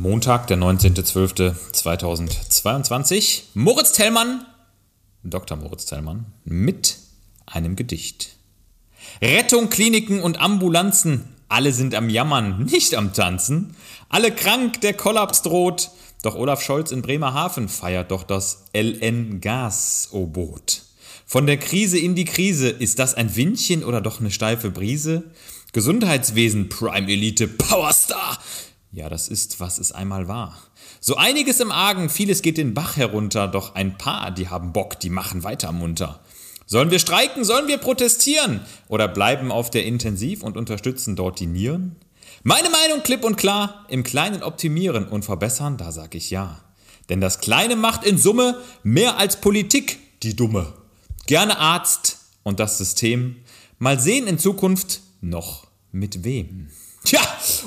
Montag, der 19.12.2022. Moritz Tellmann, Dr. Moritz Tellmann, mit einem Gedicht. Rettung, Kliniken und Ambulanzen, alle sind am Jammern, nicht am Tanzen. Alle krank, der Kollaps droht. Doch Olaf Scholz in Bremerhaven feiert doch das LN-Gas-Obot. Von der Krise in die Krise, ist das ein Windchen oder doch eine steife Brise? Gesundheitswesen, Prime Elite, Powerstar. Ja, das ist, was es einmal war. So einiges im Argen, vieles geht den Bach herunter, doch ein paar, die haben Bock, die machen weiter munter. Sollen wir streiken, sollen wir protestieren oder bleiben auf der Intensiv und unterstützen dort die Nieren? Meine Meinung klipp und klar, im Kleinen optimieren und verbessern, da sag ich ja. Denn das Kleine macht in Summe mehr als Politik, die Dumme. Gerne Arzt und das System. Mal sehen in Zukunft noch mit wem. Tja,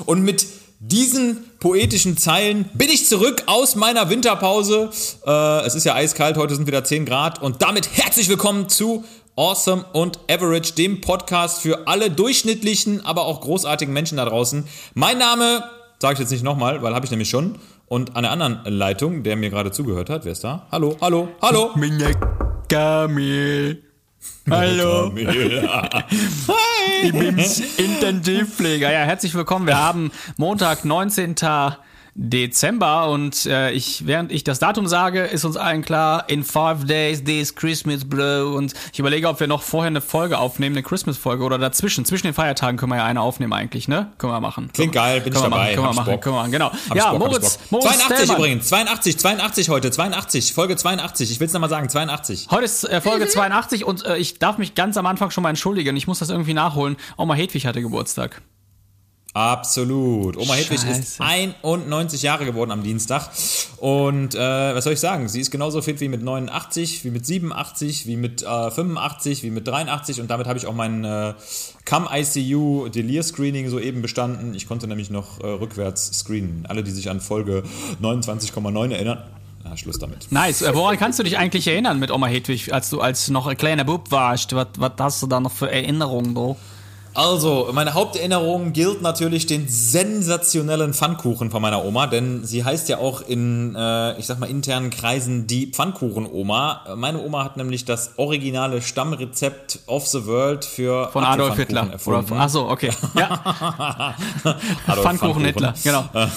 und mit diesen poetischen Zeilen bin ich zurück aus meiner Winterpause. Äh, es ist ja eiskalt, heute sind wieder 10 Grad und damit herzlich willkommen zu Awesome und Average, dem Podcast für alle durchschnittlichen, aber auch großartigen Menschen da draußen. Mein Name sage ich jetzt nicht nochmal, weil habe ich nämlich schon. Und an der anderen Leitung, der mir gerade zugehört hat, wer ist da? Hallo, hallo, hallo. Kamil. Hallo. Ich bin's, Intensivpfleger. Ja, herzlich willkommen. Wir haben Montag, 19. Dezember und äh, ich, während ich das Datum sage, ist uns allen klar, in five days this Christmas blow und ich überlege, ob wir noch vorher eine Folge aufnehmen, eine Christmas-Folge oder dazwischen, zwischen den Feiertagen können wir ja eine aufnehmen eigentlich, ne? Können wir machen. Klingt geil, bin ich können wir dabei. Machen, können wir machen, können wir machen, genau. Hab ja, Bock, Moritz. Moritz 82 Stellmann. übrigens, 82, 82 heute, 82, Folge 82. Ich will es nochmal sagen, 82. Heute ist äh, Folge 82 und äh, ich darf mich ganz am Anfang schon mal entschuldigen. Ich muss das irgendwie nachholen. Oma Hedwig hatte Geburtstag. Absolut. Oma Hedwig ist Scheiße. 91 Jahre geworden am Dienstag. Und äh, was soll ich sagen? Sie ist genauso fit wie mit 89, wie mit 87, wie mit äh, 85, wie mit 83. Und damit habe ich auch mein äh, CAM-ICU Delir-Screening soeben bestanden. Ich konnte nämlich noch äh, rückwärts screenen. Alle, die sich an Folge 29,9 erinnern. Ah, Schluss damit. Nice. Äh, woran kannst du dich eigentlich erinnern mit Oma Hedwig, als du als noch ein kleiner Bub warst? Was, was hast du da noch für Erinnerungen, du? Also, meine Haupterinnerung gilt natürlich den sensationellen Pfannkuchen von meiner Oma, denn sie heißt ja auch in, äh, ich sag mal, internen Kreisen die Pfannkuchen-Oma. Meine Oma hat nämlich das originale Stammrezept of the World für Von Adolf Hitler. Erfunden. von- ach so, okay. Ja, Pfannkuchen Hitler, genau. Boah.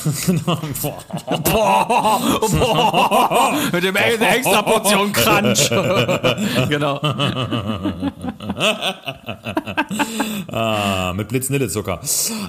Boah, boah, mit dem ex- extra Portion Crunch. genau. Ah, mit Blitznille-Zucker.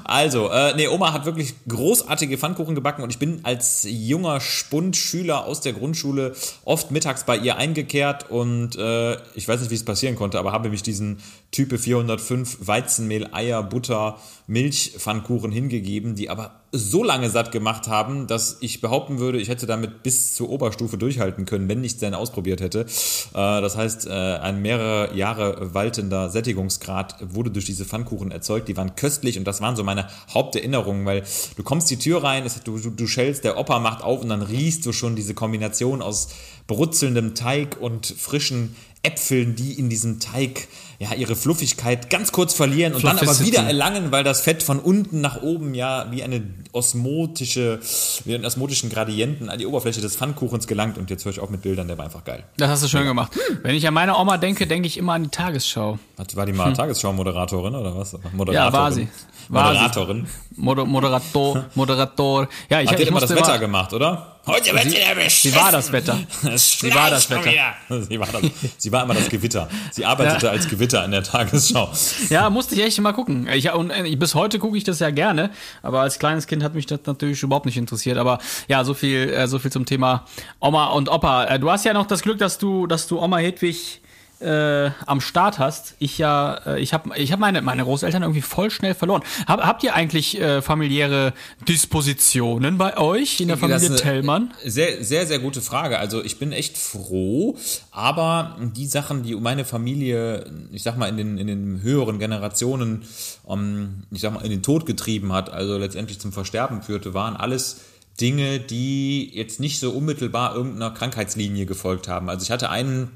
Also, äh, nee, Oma hat wirklich großartige Pfannkuchen gebacken und ich bin als junger Spundschüler aus der Grundschule oft mittags bei ihr eingekehrt und äh, ich weiß nicht, wie es passieren konnte, aber habe mich diesen Type 405 Weizenmehl, Eier, Butter, Milch Pfannkuchen hingegeben, die aber so lange satt gemacht haben, dass ich behaupten würde, ich hätte damit bis zur Oberstufe durchhalten können, wenn ich es denn ausprobiert hätte. Äh, das heißt, äh, ein mehrere Jahre waltender Sättigungsgrad wurde durch diese Pfannkuchen erzeugt. Die waren köstlich und das waren so meine Haupterinnerungen, weil du kommst die Tür rein, du, du, du schellst, der Opa macht auf und dann riechst du schon diese Kombination aus brutzelndem Teig und frischen Äpfeln, die in diesem Teig ja ihre Fluffigkeit ganz kurz verlieren und dann aber wieder erlangen, weil das Fett von unten nach oben ja wie eine osmotische, wie einen osmotischen Gradienten an die Oberfläche des Pfannkuchens gelangt. Und jetzt höre ich auch mit Bildern, der war einfach geil. Das hast du schön gemacht. Wenn ich an meine Oma denke, denke ich immer an die Tagesschau. War die mal Tagesschau-Moderatorin oder was? Moderatorin. Hm. Ja, war sie. War sie. Moderatorin. Moder Moderator, Moderator. Ja, ich, Hat ich immer das Wetter gemacht, oder? Heute wird sie erwischt. Wie war das Wetter? Wie war das Wetter? Sie war, das, sie war immer das Gewitter. Sie arbeitete Ja. als Gewitter in der Tagesschau. Ja, musste ich echt mal gucken. Ich, und äh, bis heute gucke ich das ja gerne, aber als kleines Kind hat mich das natürlich überhaupt nicht interessiert. Aber ja, so viel, äh, so viel zum Thema Oma und Opa. Äh, du hast ja noch das Glück, dass du, dass du Oma Hedwig äh, am Start hast. Ich ja, äh, ich habe ich hab meine, meine Großeltern irgendwie voll schnell verloren. Hab, habt ihr eigentlich äh, familiäre Dispositionen bei euch in der Familie Tellmann? Sehr, sehr, sehr gute Frage. Also ich bin echt froh, aber die Sachen, die meine Familie, ich sag mal, in den, in den höheren Generationen, ähm, ich sag mal, in den Tod getrieben hat, also letztendlich zum Versterben führte, waren alles Dinge, die jetzt nicht so unmittelbar irgendeiner Krankheitslinie gefolgt haben. Also ich hatte einen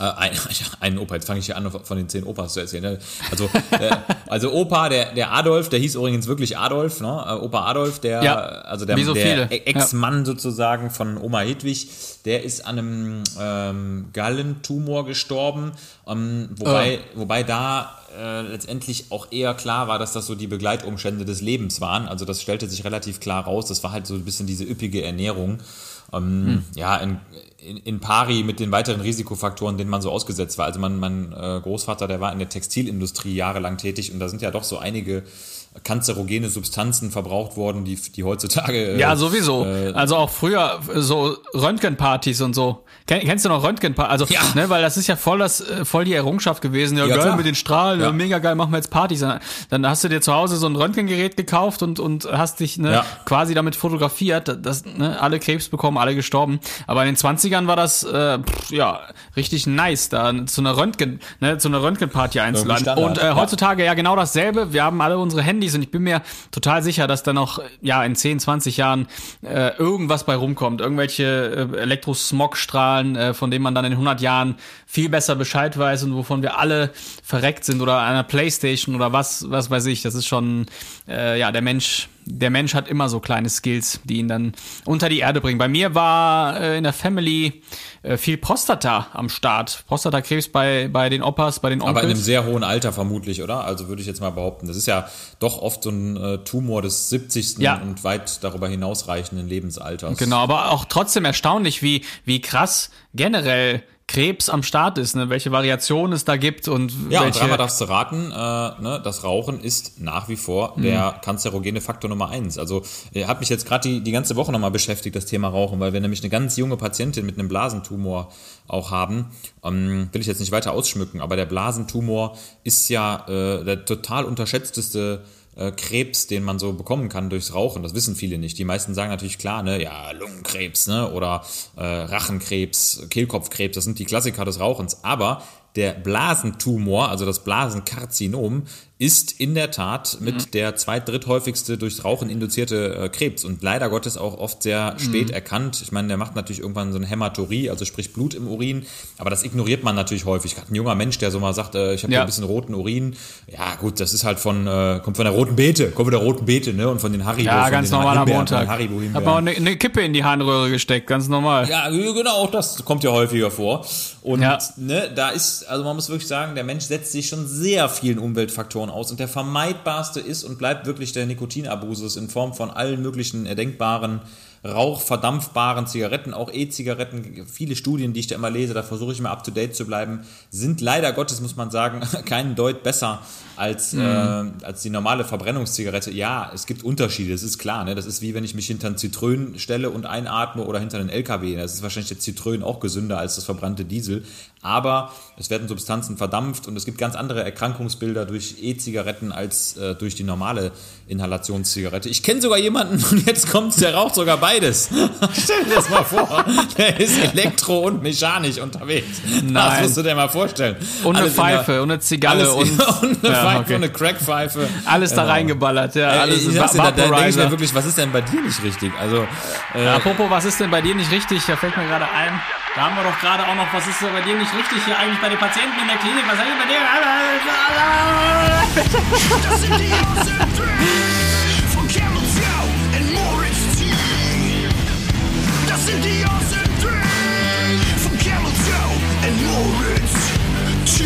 Äh, ein, einen Opa, jetzt fange ich hier an, von den zehn Opas zu erzählen. Ne? Also, äh, also Opa, der, der Adolf, der hieß übrigens wirklich Adolf, ne? Äh, Opa Adolf, der, Ja, also der, so der viele. Ex-Mann sozusagen von Oma Hedwig, der ist an einem ähm, Gallentumor gestorben, ähm, wobei, wobei da äh, letztendlich auch eher klar war, dass das so die Begleitumstände des Lebens waren. Also das stellte sich relativ klar raus. Das war halt so ein bisschen diese üppige Ernährung. Ähm, Ja, in, in, in pari mit den weiteren Risikofaktoren, denen man so ausgesetzt war. Also mein, mein äh, Großvater, der war in der Textilindustrie jahrelang tätig und da sind ja doch so einige kanzerogene Substanzen verbraucht worden, die, die heutzutage. äh, Ja, sowieso. also auch früher äh, so Röntgenpartys und so. Ken, kennst du noch Röntgenpartys? Also, Ja. ne, weil das ist ja voll das, äh, voll die Errungenschaft gewesen. Ja, Ja, geil klar. mit den Strahlen, Ja. ja. mega geil, machen wir jetzt Partys. Dann, hast du dir zu Hause so ein Röntgengerät gekauft und, und hast dich ne, Ja. quasi damit fotografiert. Das, ne, alle Krebs bekommen, alle gestorben. Aber in den 20ern war das, äh, pff, ja, richtig nice, da zu einer Röntgen, ne, zu einer Röntgenparty einzuladen. Und äh, heutzutage ja genau dasselbe. Wir haben alle unsere Handys und ich bin mir total sicher, dass da noch ja in 10, 20 Jahren äh, irgendwas bei rumkommt. Irgendwelche äh, Elektrosmogstrahlen, äh, von denen man dann in 100 Jahren viel besser Bescheid weiß und wovon wir alle verreckt sind oder einer Playstation oder was, was weiß ich. Das ist schon, äh, ja, der Mensch, der Mensch hat immer so kleine Skills, die ihn dann unter die Erde bringen. Bei mir war äh, in der Family äh, viel Prostata am Start. Prostatakrebs bei, bei den Opas, bei den Onkels. Aber in einem sehr hohen Alter vermutlich, oder? Also würde ich jetzt mal behaupten. Das ist ja doch oft so ein äh, Tumor des 70. Ja. und weit darüber hinausreichenden Lebensalters. Genau, aber auch trotzdem erstaunlich, wie, wie krass generell Krebs am Start ist, ne? welche Variationen es da gibt und Ja, und welche. dreimal darfst du raten, äh, ne, das Rauchen ist nach wie vor Mhm. der kanzerogene Faktor Nummer eins. Also äh, hat mich jetzt gerade die, die ganze Woche nochmal beschäftigt, das Thema Rauchen, weil wir nämlich eine ganz junge Patientin mit einem Blasentumor auch haben. Ähm, will ich jetzt nicht weiter ausschmücken, aber der Blasentumor ist ja äh, der total unterschätzteste äh, Krebs, den man so bekommen kann durchs Rauchen. Das wissen viele nicht. Die meisten sagen natürlich klar, ne, ja, Lungenkrebs, ne, oder äh, Rachenkrebs, Kehlkopfkrebs, das sind die Klassiker des Rauchens. Aber der Blasentumor, also das Blasenkarzinom, ist in der Tat mit der zweit dritthäufigste durchs Rauchen induzierte äh, Krebs und leider Gottes auch oft sehr spät erkannt. Ich meine, der macht natürlich irgendwann so eine Hämaturie, also sprich Blut im Urin, aber das ignoriert man natürlich häufig. Gerade ein junger Mensch, der so mal sagt, äh, ich habe Ja. ein bisschen roten Urin. Ja, gut, das ist halt von, äh, kommt von der roten Beete, kommt von der roten Beete, ne? Und von den Haribo. ja, von ganz normal am Montag. Haribo Hab mal eine, eine Kippe in die Harnröhre gesteckt, ganz normal. Ja, genau, auch das kommt ja häufiger vor. Und Ja. ne, da ist, also man muss wirklich sagen, der Mensch setzt sich schon sehr vielen Umweltfaktoren aus und der vermeidbarste ist und bleibt wirklich der Nikotinabusus in Form von allen möglichen erdenkbaren rauchverdampfbaren Zigaretten, auch E-Zigaretten. Viele Studien, die ich da immer lese, da versuche ich immer up to date zu bleiben, sind leider Gottes, muss man sagen, keinen Deut besser als, äh, als die normale Verbrennungszigarette. Ja, es gibt Unterschiede, das ist klar. Ne? Das ist wie wenn ich mich hinter einen Zitrönen stelle und einatme oder hinter einen LKW. Das ist wahrscheinlich der Zitrönen auch gesünder als das verbrannte Diesel. Aber es werden Substanzen verdampft und es gibt ganz andere Erkrankungsbilder durch E-Zigaretten als äh, durch die normale Inhalationszigarette. Ich kenne sogar jemanden, und jetzt kommt's, der raucht sogar beides. Stell dir das mal vor. Der ist elektro- und mechanisch unterwegs. Das Nein. musst du dir mal vorstellen. Und eine Alles in der- Pfeife, und eine Zigarre und, und eine Ja, Pfeife okay. und eine Crackpfeife. alles da Genau. reingeballert. Ja, Äh, alles sag's dir, da, da denke ich mir wirklich, was ist denn bei dir nicht richtig? Also, äh, Apropos, was ist denn bei dir nicht richtig? Da fällt mir gerade ein. Da haben wir doch gerade auch noch, was ist denn bei dir nicht richtig hier eigentlich bei den Patienten in der Klinik? Was ist denn bei dir? Das sind die Awesome Three von Camel Joe and Moritz T. Das sind die Awesome Three von Camel Joe and Moritz T.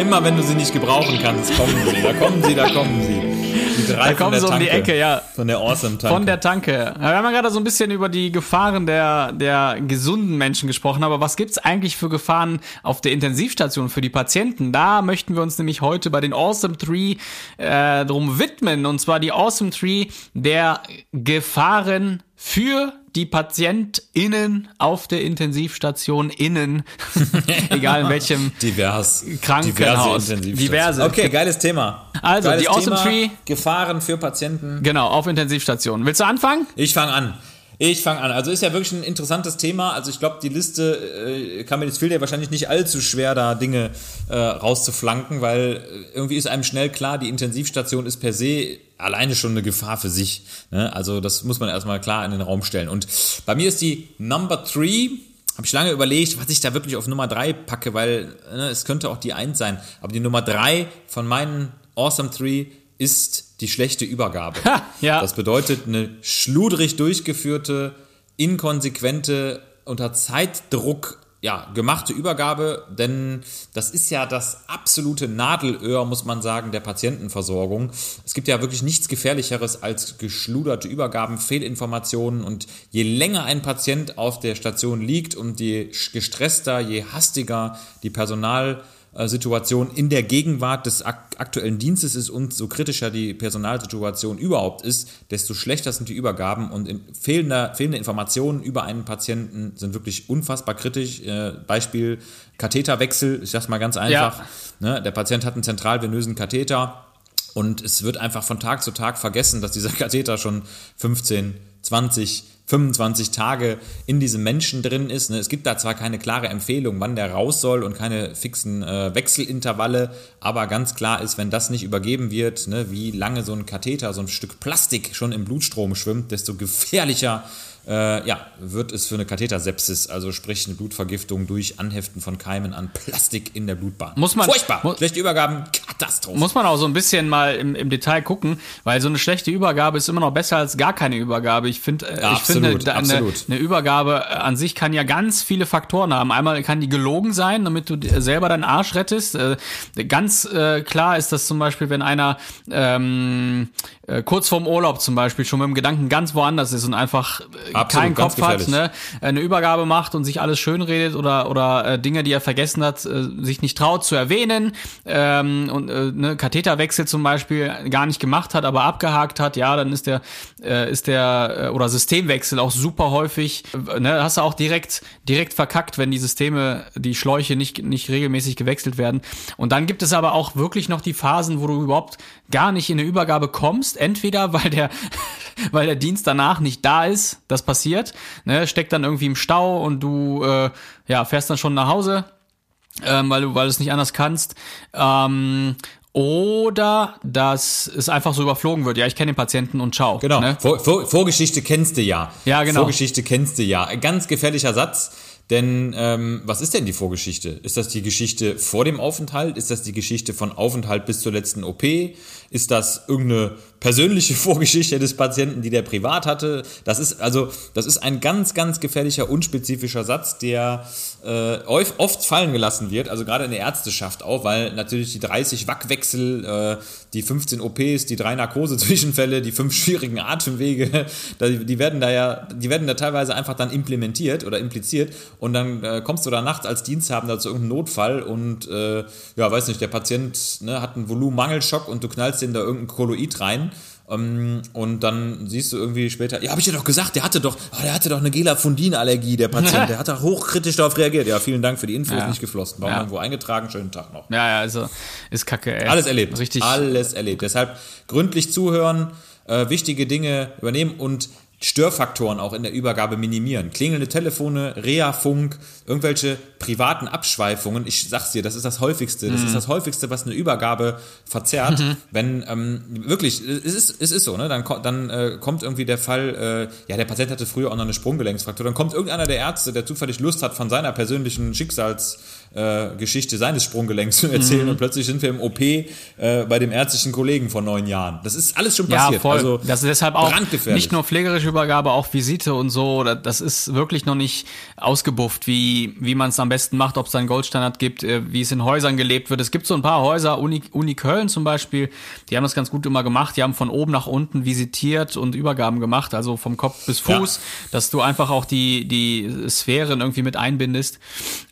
immer wenn du sie nicht gebrauchen kannst, kommen sie. Da kommen sie, da kommen sie. Die drei Da kommen sie um die Ecke, ja. Von der Awesome Tanke. Von der Tanke. Wir haben ja gerade so ein bisschen über die Gefahren der, der gesunden Menschen gesprochen, aber was gibt's eigentlich für Gefahren auf der Intensivstation für die Patienten? Da möchten wir uns nämlich heute bei den Awesome Three äh, drum widmen. Und zwar die Awesome Three der Gefahren für die PatientInnen auf der Intensivstation innen, egal in welchem Divers. Krankenhaus. Diverse. Diverse. Okay, geiles Thema. Also, geiles die Awesome Thema, Tree- Gefahren für Patienten. Genau, auf Intensivstationen. Willst du anfangen? Ich fange an. Ich fange an. Also ist ja wirklich ein interessantes Thema. Also ich glaube, die Liste äh, kann mir jetzt fehlt ja wahrscheinlich nicht allzu schwer, da Dinge äh, rauszuflanken, weil äh, irgendwie ist einem schnell klar, die Intensivstation ist per se alleine schon eine Gefahr für sich. Ne? Also das muss man erstmal klar in den Raum stellen. Und bei mir ist die Number Three. Habe ich lange überlegt, was ich da wirklich auf Nummer drei packe, weil ne, es könnte auch die Eins sein. Aber die Nummer drei von meinen Awesome Three ist die schlechte Übergabe. Ja. Das bedeutet eine schludrig durchgeführte, inkonsequente, unter Zeitdruck ja, gemachte Übergabe, denn das ist ja das absolute Nadelöhr, muss man sagen, der Patientenversorgung. Es gibt ja wirklich nichts Gefährlicheres als geschluderte Übergaben, Fehlinformationen und je länger ein Patient auf der Station liegt und je gestresster, je hastiger die Personal Situation in der Gegenwart des ak aktuellen Dienstes ist und so kritischer die Personalsituation überhaupt ist, desto schlechter sind die Übergaben und in fehlender, fehlende Informationen über einen Patienten sind wirklich unfassbar kritisch. Äh, Beispiel Katheterwechsel, ich sag's mal ganz einfach. Ja. Ne, der Patient hat einen zentralvenösen Katheter und es wird einfach von Tag zu Tag vergessen, dass dieser Katheter schon 15, 20, 25 Tage in diesem Menschen drin ist. Ne? Es gibt da zwar keine klare Empfehlung, wann der raus soll und keine fixen äh, Wechselintervalle, aber ganz klar ist, wenn das nicht übergeben wird, ne, wie lange so ein Katheter, so ein Stück Plastik schon im Blutstrom schwimmt, desto gefährlicher äh, ja, wird es für eine Kathetersepsis, also sprich eine Blutvergiftung durch Anheften von Keimen an Plastik in der Blutbahn. Muss man- Furchtbar. mu- Schlechte Übergaben, Katastrophe. Muss man auch so ein bisschen mal im, im Detail gucken, weil so eine schlechte Übergabe ist immer noch besser als gar keine Übergabe. Ich finde, äh, Ja, ich finde, eine, absolut. eine Übergabe äh, an sich kann ja ganz viele Faktoren haben. Einmal kann die gelogen sein, damit du dir selber deinen Arsch rettest. Äh, ganz äh, klar ist das zum Beispiel, wenn einer ähm, äh, kurz vorm Urlaub zum Beispiel schon mit dem Gedanken ganz woanders ist und einfach äh, Absolut, keinen Kopf hat, ne? eine Übergabe macht und sich alles schönredet oder oder äh, Dinge, die er vergessen hat, äh, sich nicht traut zu erwähnen ähm, und äh, ne, Katheterwechsel zum Beispiel gar nicht gemacht hat, aber abgehakt hat, ja, dann ist der äh, ist der äh, oder Systemwechsel auch super häufig. Äh, ne, hast du auch direkt direkt verkackt, wenn die Systeme, die Schläuche nicht nicht regelmäßig gewechselt werden. Und dann gibt es aber auch wirklich noch die Phasen, wo du überhaupt gar nicht in eine Übergabe kommst, entweder weil der weil der Dienst danach nicht da ist, das passiert, ne, steckt dann irgendwie im Stau und du äh, ja, fährst dann schon nach Hause, ähm, weil du weil du es nicht anders kannst. Ähm, oder dass es einfach so überflogen wird. Ja, ich kenne den Patienten und ciao. Genau. Ne? Vor, vor, Vorgeschichte kennst du ja. Ja, genau. Vorgeschichte kennst du ja. Ein ganz gefährlicher Satz. Denn ähm, was ist denn die Vorgeschichte? Ist das die Geschichte vor dem Aufenthalt? Ist das die Geschichte von Aufenthalt bis zur letzten OP? Ist das irgendeine persönliche Vorgeschichte des Patienten, die der privat hatte? Das ist also, das ist ein ganz, ganz gefährlicher, unspezifischer Satz, der äh, oft fallen gelassen wird, also gerade in der Ärzteschaft auch, weil natürlich die 30 Wackwechsel, äh, die 15 OPs, die drei Narkose-Zwischenfälle, die fünf schwierigen Atemwege, die werden da ja, die werden da teilweise einfach dann implementiert oder impliziert und dann äh, kommst du da nachts als Diensthabender zu irgendeinem Notfall und äh, ja, weiß nicht, der Patient ne, hat einen Volumenmangelschock und du knallst den da irgendein Koloid rein und dann siehst du irgendwie später, ja, habe ich dir doch gesagt, der hatte doch, oh, der hatte doch eine Gelafundin-Allergie, der Patient, der hat da hochkritisch darauf reagiert. Ja, vielen Dank für die Infos, Ja. nicht geflossen. Warum Ja. irgendwo eingetragen, schönen Tag noch. Ja, ja, also ist kacke, ey. Alles erlebt. Richtig. Alles erlebt. Deshalb gründlich zuhören, äh, wichtige Dinge übernehmen und Störfaktoren auch in der Übergabe minimieren. Klingelnde Telefone, Reha-Funk, irgendwelche privaten Abschweifungen. Ich sag's dir, das ist das häufigste. Das Mhm. ist das häufigste, was eine Übergabe verzerrt. Wenn ähm, wirklich, es ist, es ist so, ne? Dann, dann äh, kommt irgendwie der Fall, äh, ja, der Patient hatte früher auch noch eine Sprunggelenksfraktur. Dann kommt irgendeiner der Ärzte, der zufällig Lust hat, von seiner persönlichen Schicksals äh, Geschichte seines Sprunggelenks zu erzählen Mhm. und plötzlich sind wir im OP äh, bei dem ärztlichen Kollegen von neun Jahren. Das ist alles schon Ja, passiert. voll. Also das ist deshalb auch nicht nur pflegerische Übergabe, auch Visite und so. Da- Das ist wirklich noch nicht ausgebufft, wie, wie man es am besten macht, ob es einen Goldstandard gibt, äh, wie es in Häusern gelebt wird. Es gibt so ein paar Häuser, Uni, Uni Köln zum Beispiel, die haben das ganz gut immer gemacht. Die haben von oben nach unten visitiert und Übergaben gemacht, also vom Kopf bis Fuß, dass du einfach auch die, die Sphären irgendwie mit einbindest.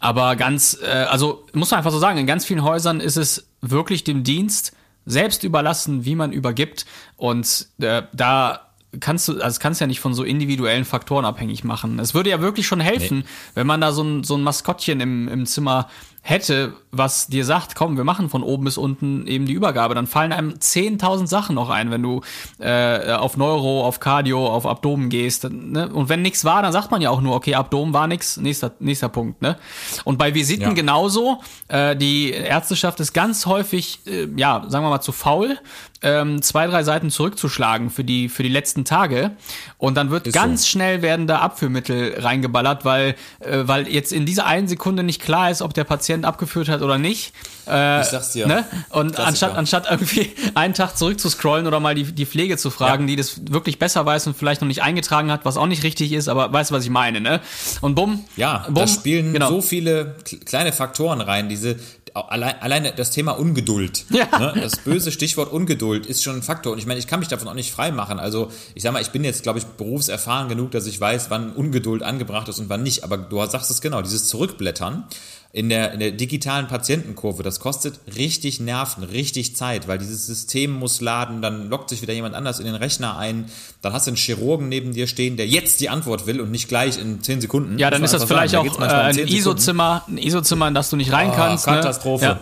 Aber ganz, äh, also muss man einfach so sagen, in ganz vielen Häusern ist es wirklich dem Dienst selbst überlassen, wie man übergibt. Und äh, da kannst du, also das kannst du ja nicht von so individuellen Faktoren abhängig machen. Es würde ja wirklich schon helfen, wenn man da so ein, so ein Maskottchen im, im Zimmer hätte, was dir sagt, komm, wir machen von oben bis unten eben die Übergabe, dann fallen einem 10.000 Sachen noch ein, wenn du äh, auf Neuro, auf Cardio, auf Abdomen gehst. Ne? Und wenn nichts war, dann sagt man ja auch nur, okay, Abdomen war nix, nächster, nächster Punkt. Ne? Und bei Visiten Ja. genauso. Äh, die Ärzteschaft ist ganz häufig, äh, ja, sagen wir mal, zu faul, ähm, zwei, drei Seiten zurückzuschlagen für die, für die letzten Tage. Und dann wird Ist ganz so. schnell werden da Abführmittel reingeballert, weil, äh, weil jetzt in dieser einen Sekunde nicht klar ist, ob der Patient abgeführt hat oder nicht. Äh, Ich sag's dir. Ne? Und Klassiker. anstatt, anstatt irgendwie einen Tag zurückzuscrollen oder mal die, die Pflege zu fragen, Ja. die das wirklich besser weiß und vielleicht noch nicht eingetragen hat, was auch nicht richtig ist, aber weißt du, was ich meine, ne? Und bumm. Ja, bumm, da spielen genau. so viele kleine Faktoren rein. Diese allein, alleine das Thema Ungeduld. Ja. Ne? Das böse Stichwort Ungeduld ist schon ein Faktor. Und ich meine, ich kann mich davon auch nicht frei machen. Also ich sag mal, ich bin jetzt, glaube ich, berufserfahren genug, dass ich weiß, wann Ungeduld angebracht ist und wann nicht. Aber du sagst es genau, dieses Zurückblättern in der, in der digitalen Patientenkurve, das kostet richtig Nerven, richtig Zeit, weil dieses System muss laden, dann lockt sich wieder jemand anders in den Rechner ein, dann hast du einen Chirurgen neben dir stehen, der jetzt die Antwort will und nicht gleich in 10 Sekunden. Ja, dann ist das vielleicht sagen. Da auch äh, ein 10 Sekunden. ISO-Zimmer, ein ISO-Zimmer, in das du nicht rein Ah, kannst. Katastrophe. Ne? Ja.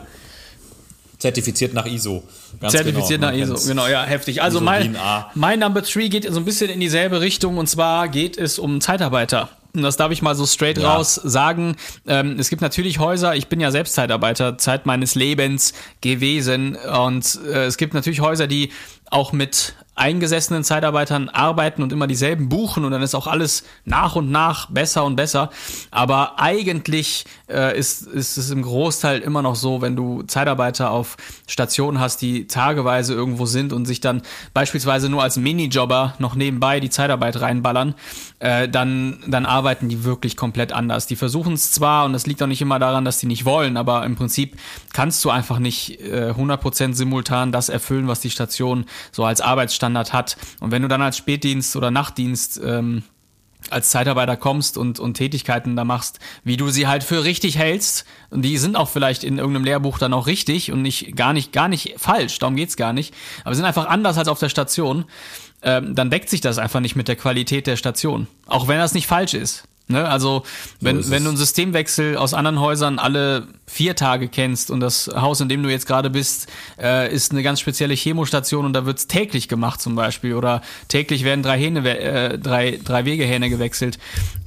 Zertifiziert nach ISO. Ganz Zertifiziert genau, nach ISO, genau, ja, heftig. Also ISO mein, mein Number Three geht so ein bisschen in dieselbe Richtung und zwar geht es um Zeitarbeiter. Und das darf ich mal so straight Ja. raus sagen. Ähm, es gibt natürlich Häuser, ich bin ja selbst Zeitarbeiter, Zeit meines Lebens gewesen. Und äh, es gibt natürlich Häuser, die auch mit eingesessenen Zeitarbeitern arbeiten und immer dieselben buchen und dann ist auch alles nach und nach besser und besser. Aber eigentlich äh, ist, ist es im Großteil immer noch so, wenn du Zeitarbeiter auf Stationen hast, die tageweise irgendwo sind und sich dann beispielsweise nur als Minijobber noch nebenbei die Zeitarbeit reinballern, äh, dann, dann arbeiten die wirklich komplett anders. Die versuchen es zwar und das liegt auch nicht immer daran, dass die nicht wollen, aber im Prinzip kannst du einfach nicht äh, 100% simultan das erfüllen, was die Station so als Arbeitsstandard hat. Und wenn du dann als Spätdienst oder Nachtdienst ähm, als Zeitarbeiter kommst und, und Tätigkeiten da machst, wie du sie halt für richtig hältst, und die sind auch vielleicht in irgendeinem Lehrbuch dann auch richtig und nicht gar nicht, gar nicht falsch, darum geht's gar nicht, aber sind einfach anders als auf der Station, ähm, dann deckt sich das einfach nicht mit der Qualität der Station. Auch wenn das nicht falsch ist. Ne? Also, wenn, ist wenn du einen Systemwechsel aus anderen Häusern alle vier Tage kennst und das Haus, in dem du jetzt gerade bist, äh, ist eine ganz spezielle Chemostation und da wird's täglich gemacht zum Beispiel oder täglich werden drei Hähne, äh, drei, drei Wegehähne gewechselt.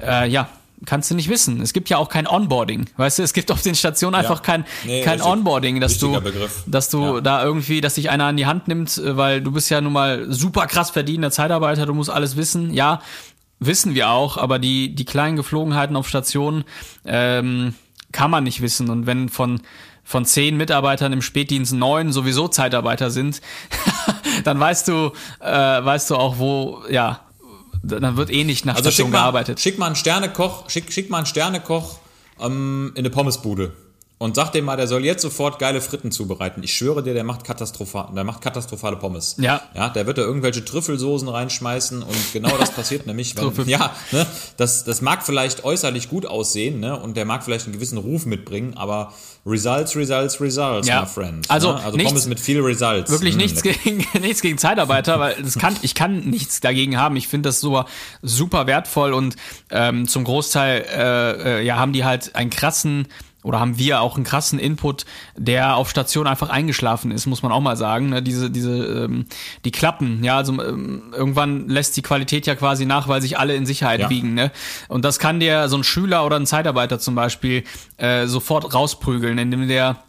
Äh, ja, kannst du nicht wissen. Es gibt ja auch kein Onboarding. Weißt du, es gibt auf den Stationen einfach kein, Nee, kein richtig. Onboarding, dass du, Begriff. dass du Ja. da irgendwie, dass dich einer an die Hand nimmt, äh, weil du bist ja nun mal super krass verdienender Zeitarbeiter, du musst alles wissen. Ja, wissen wir auch, aber die, die kleinen Geflogenheiten auf Stationen ähm, kann man nicht wissen. Und wenn von, von zehn Mitarbeitern im Spätdienst neun sowieso Zeitarbeiter sind, dann weißt du, äh, weißt du auch, wo, ja, dann wird eh nicht nach Also schick Station mal, gearbeitet. schick mal einen Sternekoch, schick, schick mal einen Sternekoch ähm, in eine Pommesbude. Und sag dem mal, der soll jetzt sofort geile Fritten zubereiten. Ich schwöre dir, der macht katastrophal, der macht katastrophale Pommes. Ja. Ja, der wird da irgendwelche Trüffelsoßen reinschmeißen und genau das passiert nämlich, Trüffel. ja, ne, das, das mag vielleicht äußerlich gut aussehen, ne, und der mag vielleicht einen gewissen Ruf mitbringen, aber Results, Results, Results, Ja. my friend. Also ne? also nichts- Pommes mit viel Results. Wirklich Mm, nichts gegen, nichts gegen Zeitarbeiter, weil das kann, ich kann nichts dagegen haben. Ich finde das so super wertvoll und ähm, zum Großteil äh, äh, ja, haben die halt einen krassen oder haben wir auch einen krassen Input, der auf Station einfach eingeschlafen ist, muss man auch mal sagen. Ne? Diese, diese, ähm, die Klappen, ja, also ähm, irgendwann lässt die Qualität ja quasi nach, weil sich alle in Sicherheit Ja. wiegen. Ne? Und das kann dir so ein Schüler oder ein Zeitarbeiter zum Beispiel äh, sofort rausprügeln, indem der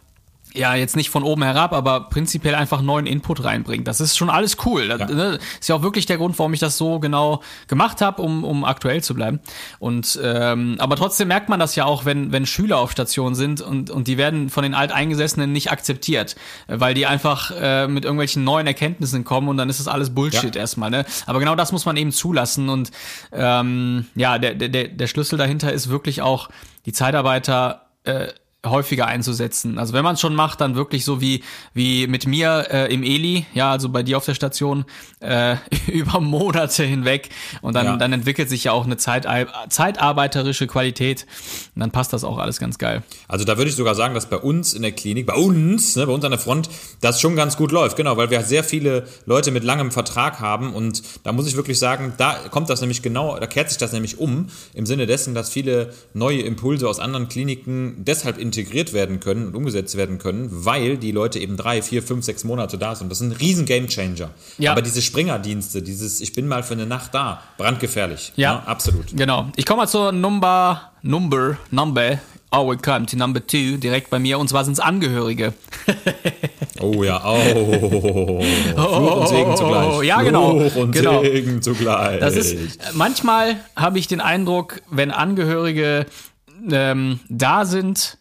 ja, jetzt nicht von oben herab, aber prinzipiell einfach neuen Input reinbringt. Das ist schon alles cool. Das, Ja. ne, ist ja auch wirklich der Grund, warum ich das so genau gemacht habe, um, um aktuell zu bleiben. Und ähm, aber trotzdem merkt man das ja auch, wenn, wenn Schüler auf Station sind und, und die werden von den Alteingesessenen nicht akzeptiert, weil die einfach äh, mit irgendwelchen neuen Erkenntnissen kommen und dann ist das alles Bullshit Ja. erstmal. Ne? Aber genau das muss man eben zulassen. Und ähm, ja, der, der, der der Schlüssel dahinter ist wirklich auch die Zeitarbeiter äh, häufiger einzusetzen. Also wenn man es schon macht, dann wirklich so wie wie mit mir äh, im Eli, ja, also bei dir auf der Station äh, über Monate hinweg und dann Ja. dann entwickelt sich ja auch eine Zeit, zeitarbeiterische Qualität und dann passt das auch alles ganz geil. Also da würde ich sogar sagen, dass bei uns in der Klinik, bei uns, ne, bei uns an der Front, das schon ganz gut läuft. Genau, weil wir sehr viele Leute mit langem Vertrag haben und da muss ich wirklich sagen, da kommt das nämlich genau, da kehrt sich das nämlich um, im Sinne dessen, dass viele neue Impulse aus anderen Kliniken deshalb in integriert werden können und umgesetzt werden können, weil die Leute eben drei, vier, fünf, sechs Monate da sind. Das ist ein riesen Gamechanger. Ja. Aber diese Springerdienste, dieses Ich bin mal für eine Nacht da, brandgefährlich. Ja. absolut. Genau. Ich komme mal zur Number, Number, Number. Oh, we come to number two, direkt bei mir, und zwar sind es Angehörige. Oh ja, oh. Fluch und Segen zugleich. ja, genau, Fluch und genau. Segen zugleich. Das ist, manchmal habe ich den Eindruck, wenn Angehörige ähm, da sind,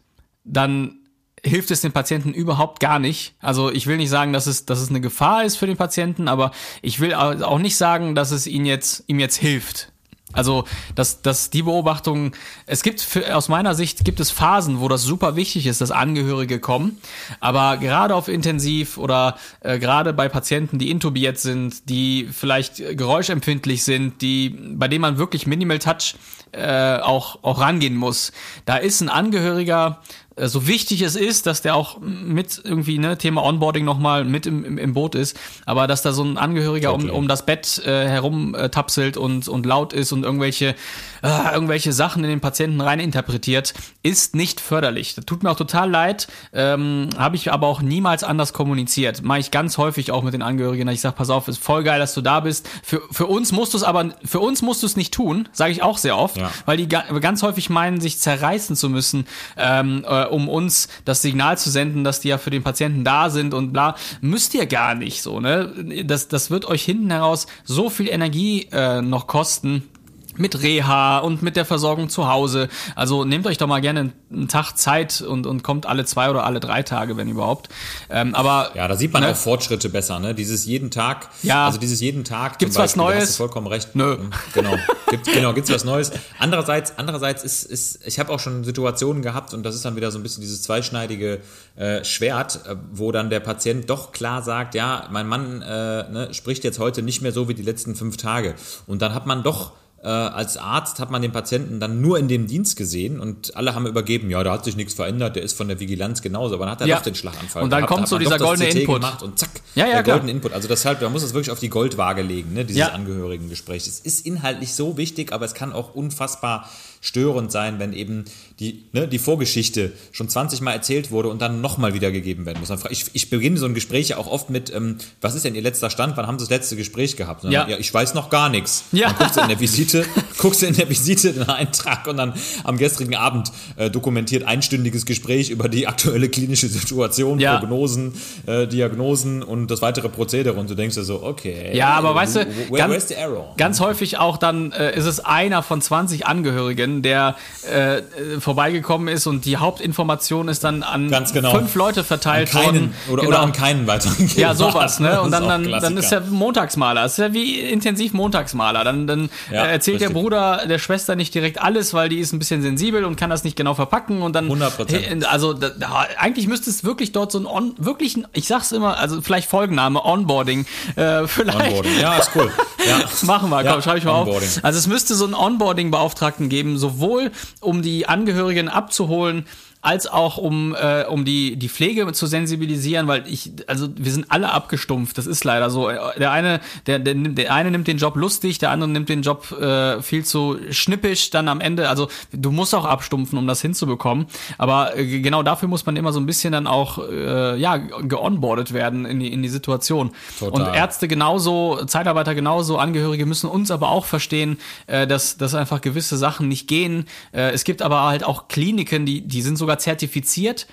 dann hilft es den Patienten überhaupt gar nicht. Also ich will nicht sagen, dass es, dass es eine Gefahr ist für den Patienten, aber ich will au- auch nicht sagen, dass es ihn jetzt, ihm jetzt hilft. Also, dass, dass die Beobachtung, es gibt für, aus meiner Sicht gibt es Phasen, wo das super wichtig ist, dass Angehörige kommen. Aber gerade auf Intensiv oder äh, gerade bei Patienten, die intubiert sind, die vielleicht geräuschempfindlich sind, die, bei denen man wirklich Minimal Touch äh, auch, auch rangehen muss, da ist ein Angehöriger, so wichtig es ist, dass der auch mit irgendwie, ne, Thema Onboarding nochmal mit im, im, im Boot ist, aber dass da so ein Angehöriger um, um das Bett äh, herum äh, tapselt und, und laut ist und irgendwelche, äh, irgendwelche Sachen in den Patienten rein interpretiert, ist nicht förderlich. Das tut mir auch total leid, ähm, habe ich aber auch niemals anders kommuniziert. Mache ich ganz häufig auch mit den Angehörigen, dass ich sage, pass auf, ist voll geil, dass du da bist. Für, für uns musst du es aber, für uns musst du es nicht tun, sage ich auch sehr oft, Ja. weil die ga ganz häufig meinen, sich zerreißen zu müssen, ähm, äh, um uns das Signal zu senden, dass die ja für den Patienten da sind und bla. Müsst ihr gar nicht so, ne? Das, das wird euch hinten heraus so viel Energie äh, noch kosten. Mit Reha und mit der Versorgung zu Hause. Also nehmt euch doch mal gerne einen, Tag Zeit und, und kommt alle zwei oder alle drei Tage, wenn überhaupt. Ähm, aber Ja, da sieht man Ne? auch Fortschritte besser, ne? Dieses jeden Tag, Ja. also dieses jeden Tag. Gibt's zum was Beispiel, da Neues? Hast du vollkommen recht. Nö. Mhm, Genau. Gibt, genau, gibt's was Neues. Andererseits, andererseits ist, ist ich habe auch schon Situationen gehabt und das ist dann wieder so ein bisschen dieses zweischneidige äh, Schwert, äh, wo dann der Patient doch klar sagt, ja, mein Mann äh, ne, spricht jetzt heute nicht mehr so wie die letzten fünf Tage. Und dann hat man doch äh, als Arzt hat man den Patienten dann nur in dem Dienst gesehen und alle haben übergeben, ja, da hat sich nichts verändert, der ist von der Vigilanz genauso, aber dann hat er Ja. doch den Schlaganfall. Und dann gehabt, kommt so man dieser goldene CT Input. Gemacht und zack, Ja, ja, der klar. goldene Input. Also deshalb, da muss es wirklich auf die Goldwaage legen, ne, dieses Ja. Angehörigengespräch. Es ist inhaltlich so wichtig, aber es kann auch unfassbar störend sein, wenn eben die, ne, die Vorgeschichte schon 20 Mal erzählt wurde und dann nochmal wiedergegeben werden muss. Ich, ich beginne so ein Gespräch ja auch oft mit, ähm, was ist denn Ihr letzter Stand? Wann haben Sie das letzte Gespräch gehabt? Dann, Ja. ja. ich weiß noch gar nichts. Ja. Dann guckst du in der Visite, guckst du in der Visite den Eintrag und dann am gestrigen Abend äh, dokumentiert einstündiges Gespräch über die aktuelle klinische Situation, Ja. Prognosen, äh, Diagnosen und das weitere Prozedere und du denkst dir so, okay. Ja, aber weißt du, where, ganz, where's the error? ganz häufig auch dann äh, ist es einer von 20 Angehörigen, der äh, äh, vorbeigekommen ist und die Hauptinformation ist dann an genau. fünf Leute verteilt keinen, worden. oder, Genau. oder an keinen weiteren ja, sowas, ne? Und dann, dann, dann ist er Montagsmaler. Das ist ja wie intensiv Montagsmaler. Dann, dann Ja, äh, erzählt der richtig. Bruder der Schwester nicht direkt alles, weil die ist ein bisschen sensibel und kann das nicht genau verpacken und dann 100%. Hey, also da, eigentlich müsste es wirklich dort so ein on, wirklich ein, ich sag's immer, also vielleicht Folgenname Onboarding, äh, vielleicht Onboarding. Ja, ist cool. Ja. Machen wir, Ja, komm, schreibe ich mal Onboarding. auf. Also es müsste so einen Onboarding-Beauftragten geben, sowohl um die Angehörigen abzuholen, als auch um, äh, um die, die Pflege zu sensibilisieren, weil ich, also wir sind alle abgestumpft, das ist leider so. Der eine, der, der, nimmt- der eine nimmt den Job lustig, der andere nimmt den Job äh, viel zu schnippisch, dann am Ende, also du musst auch abstumpfen, um das hinzubekommen. Aber äh, genau dafür muss man immer so ein bisschen dann auch äh, ja, geonboardet werden in die, in die Situation. Total. Und Ärzte genauso, Zeitarbeiter genauso, Angehörige müssen uns aber auch verstehen, äh, dass, dass einfach gewisse Sachen nicht gehen. Äh, es gibt aber halt auch Kliniken, die, die sind sogar zertifiziert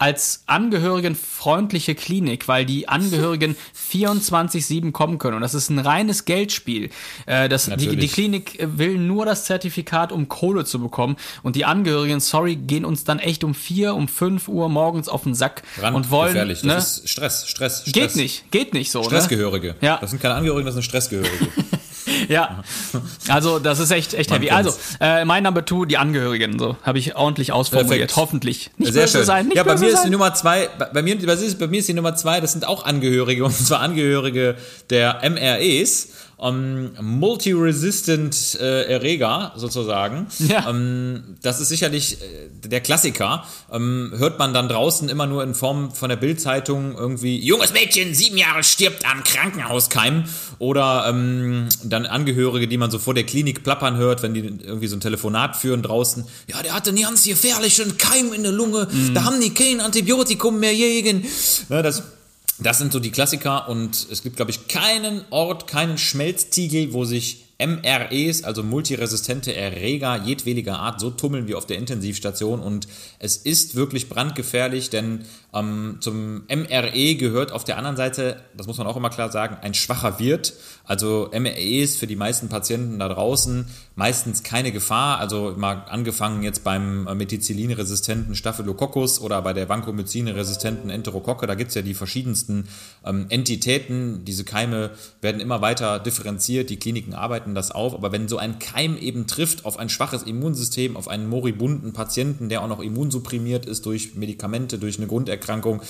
als angehörigenfreundliche Klinik, weil die Angehörigen 24-7 kommen können. Und das ist ein reines Geldspiel. Äh, das, die, die. Klinik will nur das Zertifikat, um Kohle zu bekommen. Und die Angehörigen, sorry, gehen uns dann echt um 4, um 5 Uhr morgens auf den Sack und wollen. Gefährlich. Ne, Das ist Stress, Stress, Stress. geht nicht, geht nicht so. Ne? Stressgehörige. Ja. Das sind keine Angehörigen, das sind Stressgehörige. Ja, also das ist echt, echt Man heavy. Also, äh, mein Number Two, die Angehörigen, so habe ich ordentlich ausformuliert. Perfekt. Hoffentlich. Nicht Sehr böse schön. sein, nicht ja, bei mir ist sein. die Nummer zwei, bei bei mir, was ist, bei mir ist die Nummer zwei, das sind auch Angehörige, und zwar Angehörige der MREs. Ähm, multi-resistant äh, Erreger sozusagen. Ja. Ähm, das ist sicherlich äh, der Klassiker. Ähm, hört man dann draußen immer nur in Form von der Bildzeitung irgendwie junges Mädchen, sieben Jahre stirbt am Krankenhauskeim oder ähm, dann Angehörige, die man so vor der Klinik plappern hört, wenn die irgendwie so ein Telefonat führen draußen. Ja, der hatte einen ganz gefährlichen Keim in der Lunge. Da haben die kein Antibiotikum mehr gegen. Ne, das das sind so die Klassiker und es gibt, glaube ich, keinen Ort, keinen Schmelztiegel, wo sich MREs, also multiresistente Erreger jedwediger Art, so tummeln wie auf der Intensivstation und es ist wirklich brandgefährlich, denn ähm, zum MRE gehört auf der anderen Seite, das muss man auch immer klar sagen, ein schwacher Wirt. Also MREs für die meisten Patienten da draußen meistens keine Gefahr. Also mal angefangen jetzt beim Methicillin-resistenten Staphylococcus oder bei der Vancomycin-resistenten Enterokocke. Da gibt's ja die verschiedensten ähm, Entitäten. Diese Keime werden immer weiter differenziert. Die Kliniken arbeiten das auf. Aber wenn so ein Keim eben trifft auf ein schwaches Immunsystem, auf einen moribunden Patienten, der auch noch immunsupprimiert ist durch Medikamente, durch eine Grunderkrankung, Erkrankung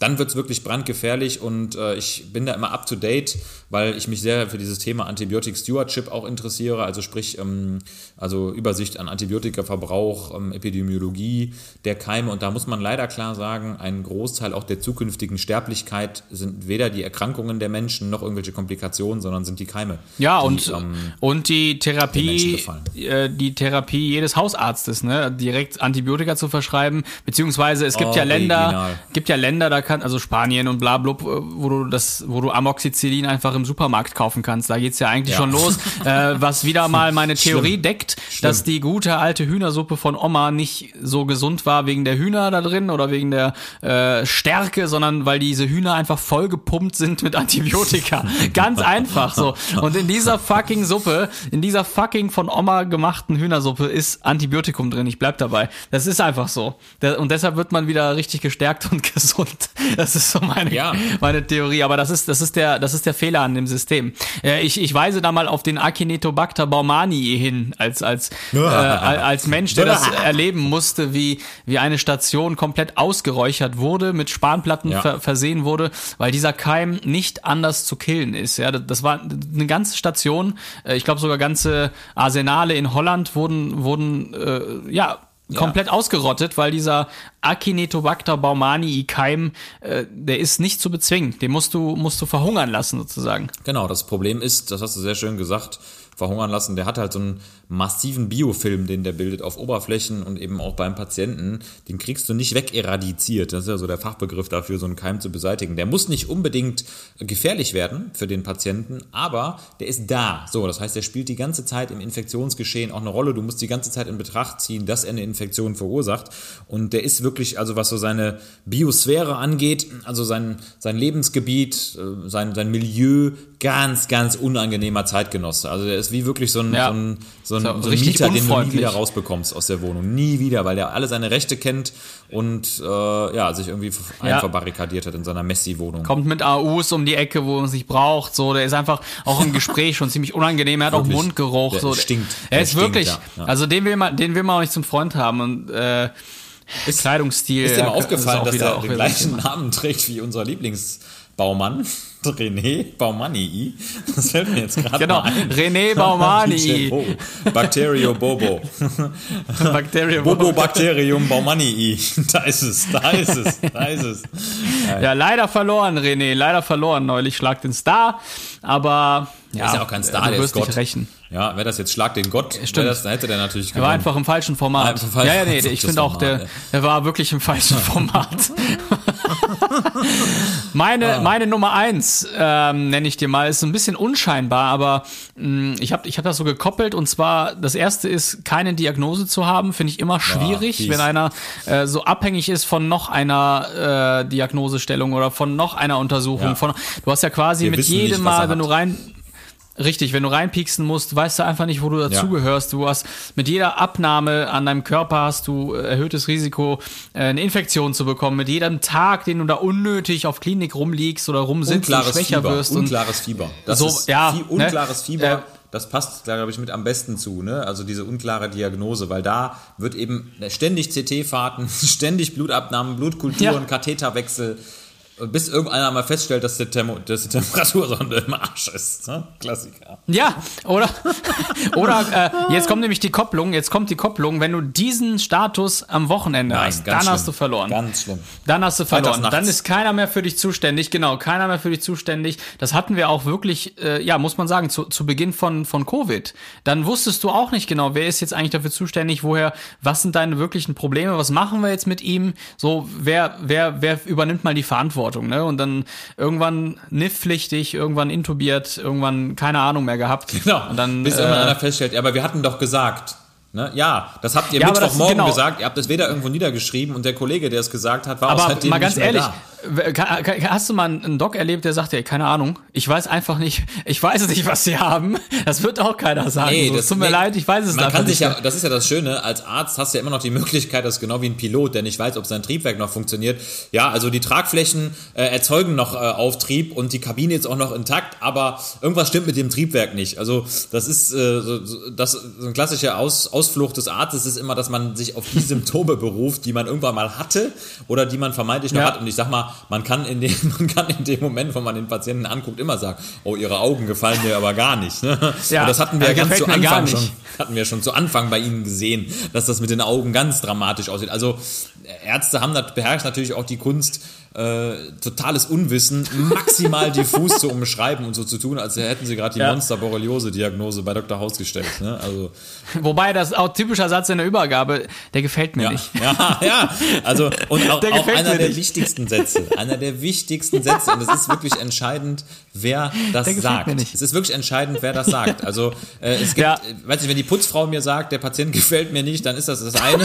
dann wird's wirklich brandgefährlich und äh, ich bin da immer up to date, weil ich mich sehr für dieses Thema Antibiotic Stewardship auch interessiere, also sprich, ähm, also Übersicht an Antibiotikaverbrauch, ähm, Epidemiologie der Keime und da muss man leider klar sagen, ein Großteil auch der zukünftigen Sterblichkeit sind weder die Erkrankungen der Menschen noch irgendwelche Komplikationen, sondern sind die Keime. Ja, die, und, ähm, und die Therapie, äh, die Therapie jedes Hausarztes, ne, direkt Antibiotika zu verschreiben, beziehungsweise es gibt ja Länder, Original. gibt ja Länder, da kann, also Spanien und bla, blub, äh, wo du das, wo du Amoxicillin einfach im Supermarkt kaufen kannst. Da geht's ja eigentlich Ja. schon los, äh, was wieder mal meine Theorie Schlimm. deckt, dass die gute alte Hühnersuppe von Oma nicht so gesund war wegen der Hühner da drin oder wegen der äh, Stärke, sondern weil diese Hühner einfach vollgepumpt sind mit Antibiotika. Ganz einfach so. Und in dieser fucking Suppe, in dieser fucking von Oma gemachten Hühnersuppe ist Antibiotikum drin. Ich bleib dabei. Das ist einfach so. Und deshalb wird man wieder richtig gestärkt und gesund. Das ist so meine, Ja. meine Theorie. Aber das ist, das ist der, das ist der Fehler an dem System. Äh, ich, ich weise da mal auf den Acinetobacter baumannii hin, als, als, äh, als Mensch, der das erleben musste, wie, wie eine Station komplett ausgeräuchert wurde, mit Spanplatten Ja. ver versehen wurde, weil dieser Keim nicht anders zu killen ist. Ja, das war eine ganze Station, äh, ich glaube sogar ganze Arsenale in Holland wurden, wurden, äh, ja, komplett ausgerottet, weil dieser Acinetobacter baumannii Keim, äh, der ist nicht zu bezwingen. Den musst du, musst du verhungern lassen sozusagen. Genau, das Problem ist, das hast du sehr schön gesagt, verhungern lassen, der hat halt so einen massiven Biofilm, den der bildet auf Oberflächen und eben auch beim Patienten. Den kriegst du nicht wegeradiziert. Das ist ja so der Fachbegriff dafür, so einen Keim zu beseitigen. Der muss nicht unbedingt gefährlich werden für den Patienten, aber der ist da. So, das heißt, der spielt die ganze Zeit im Infektionsgeschehen auch eine Rolle. Du musst die ganze Zeit in Betracht ziehen, dass er eine Infektion verursacht. Und der ist wirklich, also was so seine Biosphäre angeht, also sein, sein Lebensgebiet, äh, sein, sein Milieu, ganz, ganz unangenehmer Zeitgenosse. Also der ist wie wirklich so ein, Ja. so ein, so ein, So ein Mieter, den du nie wieder rausbekommst aus der Wohnung. Nie wieder, weil der alle seine Rechte kennt und äh, ja, sich irgendwie Ja. einverbarrikadiert hat in seiner Messi-Wohnung. Kommt mit AUs um die Ecke, wo man es nicht braucht. So, der ist einfach auch im Gespräch schon ziemlich unangenehm. Er hat Wirklich. auch Mundgeruch. Der so. stinkt. Er Der ist stinkt, wirklich, ja, also den will man, den will man auch nicht zum Freund haben. Und äh, Ist- Kleidungsstil. Ist dir mal aufgefallen, dass er auch den gleichen. Namen trägt wie unser Lieblingsbaumann, René Baumannii? Das fällt mir jetzt gerade Genau, ein. René Baumannii. Oh, Bacterio Bobo. Bakterien. Bobo Bacterium Baumannii. Da ist es, da ist es, da ist es. Ja, leider verloren, René. Leider verloren. Neulich schlag den Star. Aber ja, ist ja auch kein Star, du der ist wirst dich Gott. rächen. Ja, wäre das jetzt Schlag den Gott, stimmt. das, dann hätte der natürlich Er war gewonnen. einfach im falschen Format. Einfach falsch- ja, ja, nee, ich finde auch, der, der war wirklich im falschen Format. meine, meine Nummer eins, ähm, nenne ich dir mal, ist ein bisschen unscheinbar, aber mh, ich habe ich hab das so gekoppelt und zwar, das erste ist, keine Diagnose zu haben, finde ich immer schwierig, fies. wenn einer äh, so abhängig ist von noch einer äh, Diagnosestellung oder von noch einer Untersuchung. Ja. Von, du hast ja quasi Wir mit nicht, jedem er Mal, wenn du rein Richtig, wenn du reinpieksen musst, weißt du einfach nicht, wo du dazugehörst. Du hast mit jeder Abnahme an deinem Körper hast du äh, erhöhtes Risiko, äh, eine Infektion zu bekommen. Mit jedem Tag, den du da unnötig auf Klinik rumliegst oder rumsitzt und unklares schwächer Fieber, wirst. Und unklares Fieber. Das So, ist ja, viel, ne? unklares Fieber. Äh, das passt, glaube ich, mit am besten zu, ne? Also diese unklare Diagnose, weil da wird eben ständig CT-Fahrten, ständig Blutabnahmen, Blutkulturen, Ja. Katheterwechsel, bis irgendeiner mal feststellt, dass, der Thermo, dass die Temperatursonde im Arsch ist. Ne? Klassiker. Ja, oder, oder äh, jetzt kommt nämlich die Kopplung, jetzt kommt die Kopplung, wenn du diesen Status am Wochenende Nein, hast, dann schlimm. hast du verloren. Ganz schlimm. Dann hast du verloren. Dann ist keiner mehr für dich zuständig. Genau, keiner mehr für dich zuständig. Das hatten wir auch wirklich, äh, ja, muss man sagen, zu, zu Beginn von, von Covid. Dann wusstest du auch nicht genau, wer ist jetzt eigentlich dafür zuständig, woher, was sind deine wirklichen Probleme, was machen wir jetzt mit ihm? So, wer, wer, wer übernimmt mal die Verantwortung, ne? Und dann irgendwann NIF-pflichtig, irgendwann intubiert, irgendwann keine Ahnung mehr gehabt. Genau. Und dann, bis äh, irgendwann einer feststellt, aber wir hatten doch gesagt. Ne? Ja, das habt ihr Ja, das- Mittwochmorgen genau. gesagt, ihr habt es weder irgendwo niedergeschrieben und der Kollege, der es gesagt hat, war auch Aber seitdem mal ganz ehrlich, da. hast du mal einen Doc erlebt, der sagt, ey, keine Ahnung, ich weiß einfach nicht, ich weiß nicht, was sie haben. Das wird auch keiner sagen. so, es tut mir nee, leid, ich weiß es Man kann sich nicht. ja, das ist ja das Schöne, als Arzt hast du ja immer noch die Möglichkeit, das ist genau wie ein Pilot, der nicht weiß, ob sein Triebwerk noch funktioniert. Ja, also die Tragflächen äh, erzeugen noch äh, Auftrieb und die Kabine ist auch noch intakt, aber irgendwas stimmt mit dem Triebwerk nicht. Also das ist äh, so, das so ein klassischer Aus, Ausflucht des Arztes ist immer, dass man sich auf die Symptome beruft, die man irgendwann mal hatte oder die man vermeintlich noch Ja. hat. Und ich sag mal, man kann in dem, man kann in dem Moment, wo man den Patienten anguckt, immer sagen, oh, ihre Augen gefallen mir aber gar nicht. Ne? Ja, und das hatten wir ja ganz zu Anfang schon hatten wir schon zu Anfang bei Ihnen gesehen, dass das mit den Augen ganz dramatisch aussieht. Also Ärzte haben beherrscht natürlich auch die Kunst, äh, totales Unwissen maximal diffus zu umschreiben und so zu tun, als hätten sie gerade die Ja. Monster-Borreliose-Diagnose bei Dr. Haus gestellt. Ne? Also Wobei das auch typischer Satz in der Übergabe, der gefällt mir ja, nicht. ja, ja. Also und auch, Der auch einer der nicht. wichtigsten Sätze, einer der wichtigsten Sätze. Und es ist wirklich entscheidend, wer das sagt. Es ist wirklich entscheidend, wer das sagt. Also äh, es gibt, Ja. äh, weiß nicht, wenn die Putzfrau mir sagt, der Patient gefällt mir nicht, dann ist das das eine.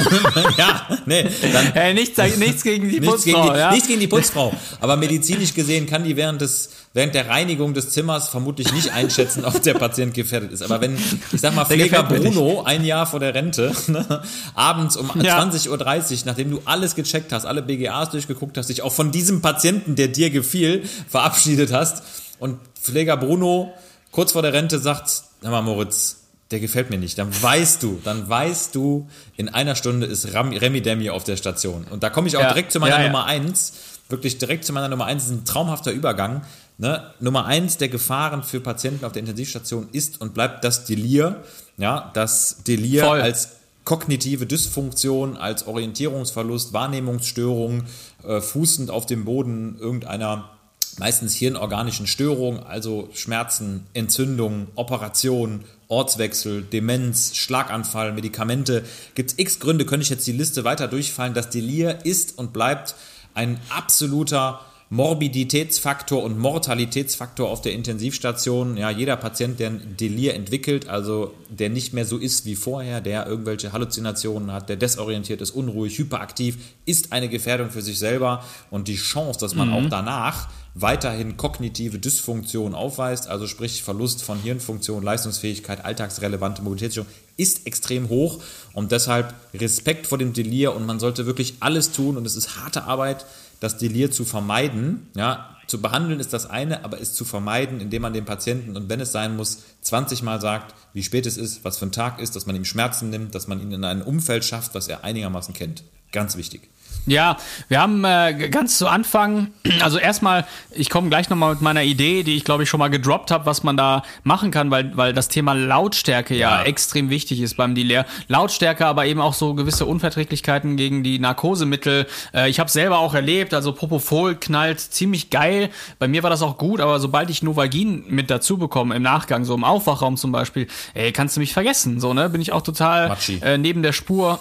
ja, nee, dann Äh, nichts, nichts gegen die Nichts gegen, Putzfrau, die, ja? nichts gegen die Putzfrau. Aber medizinisch gesehen kann die während des, während der Reinigung des Zimmers vermutlich nicht einschätzen, ob der Patient gefährdet ist. Aber wenn, ich sag mal, Pfleger Bruno, ein Jahr vor der Rente, ne, abends um Ja. 20.30 Uhr, nachdem du alles gecheckt hast, alle BGAs durchgeguckt hast, dich auch von diesem Patienten, der dir gefiel, verabschiedet hast und Pfleger Bruno kurz vor der Rente sagt, hör mal Moritz, der gefällt mir nicht, dann weißt du, dann weißt du, in einer Stunde ist Ram, Remi Demi auf der Station. Und da komme ich auch Ja. direkt zu meiner Ja, ja. Nummer eins, wirklich direkt zu meiner Nummer eins, das ist ein traumhafter Übergang. Ne? Nummer eins der Gefahren für Patienten auf der Intensivstation ist und bleibt das Delir, ja, das Delir Voll. als kognitive Dysfunktion, als Orientierungsverlust, Wahrnehmungsstörung, äh, fußend auf dem Boden irgendeiner meistens hirnorganischen Störung, also Schmerzen, Entzündung, Operation, Ortswechsel, Demenz, Schlaganfall, Medikamente. Gibt es x Gründe, könnte ich jetzt die Liste weiter durchfallen. Das Delir ist und bleibt ein absoluter Morbiditätsfaktor und Mortalitätsfaktor auf der Intensivstation. Ja, jeder Patient, der ein Delir entwickelt, also der nicht mehr so ist wie vorher, der irgendwelche Halluzinationen hat, der desorientiert ist, unruhig, hyperaktiv, ist eine Gefährdung für sich selber. Und die Chance, dass man auch danach weiterhin kognitive Dysfunktion aufweist, also sprich Verlust von Hirnfunktion, Leistungsfähigkeit, alltagsrelevante Mobilitätsstörung, ist extrem hoch. Und deshalb Respekt vor dem Delir und man sollte wirklich alles tun und es ist harte Arbeit, das Delir zu vermeiden. Ja, zu behandeln ist das eine, aber es zu vermeiden, indem man dem Patienten und wenn es sein muss, 20 Mal sagt, wie spät es ist, was für ein Tag ist, dass man ihm Schmerzen nimmt, dass man ihn in ein Umfeld schafft, was er einigermaßen kennt. Ganz wichtig. Ja, wir haben äh, ganz zu Anfang, also erstmal, ich komme gleich nochmal mit meiner Idee, die ich glaube ich schon mal gedroppt habe, was man da machen kann, weil, weil das Thema Lautstärke ja, Ja. extrem wichtig ist beim Delir. Lautstärke, aber eben auch so gewisse Unverträglichkeiten gegen die Narkosemittel. Äh, ich habe selber auch erlebt, also Propofol knallt ziemlich geil. Bei mir war das auch gut, aber sobald ich Novagin mit dazu bekomme, im Nachgang, so im Aufwachraum zum Beispiel, ey, kannst du mich vergessen, so, ne, bin ich auch total äh, neben der Spur.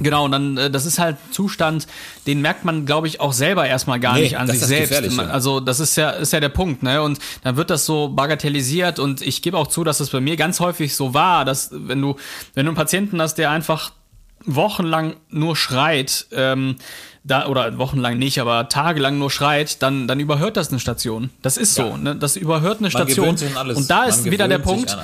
Genau, und dann, äh, das ist halt Zustand, den merkt man, glaube ich, auch selber erstmal gar Nee, nicht an das sich das selbst. Also, das ist ja, ist ja der Punkt, ne? Und dann wird das so bagatellisiert und ich gebe auch zu, dass es bei mir ganz häufig so war, dass wenn du, wenn du einen Patienten hast, der einfach wochenlang nur schreit, ähm, da, oder wochenlang nicht, aber tagelang nur schreit, dann, dann überhört das eine Station. Das ist so, Ja. ne? Das überhört eine Station. Und da Man ist wieder der Punkt.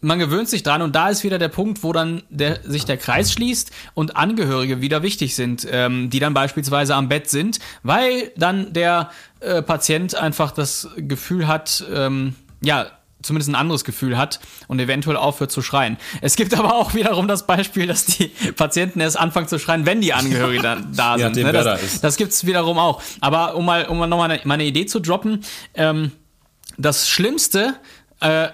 Man gewöhnt sich dran und da ist wieder der Punkt, wo dann der, sich der Kreis schließt und Angehörige wieder wichtig sind, ähm, die dann beispielsweise am Bett sind, weil dann der äh, Patient einfach das Gefühl hat, ähm, ja, zumindest ein anderes Gefühl hat und eventuell aufhört zu schreien. Es gibt aber auch wiederum das Beispiel, dass die Patienten erst anfangen zu schreien, wenn die Angehörigen da, da Ja, sind. ne? wer da Das, das gibt's wiederum auch. Aber um mal, um mal nochmal eine, meine Idee zu droppen, ähm, das Schlimmste äh,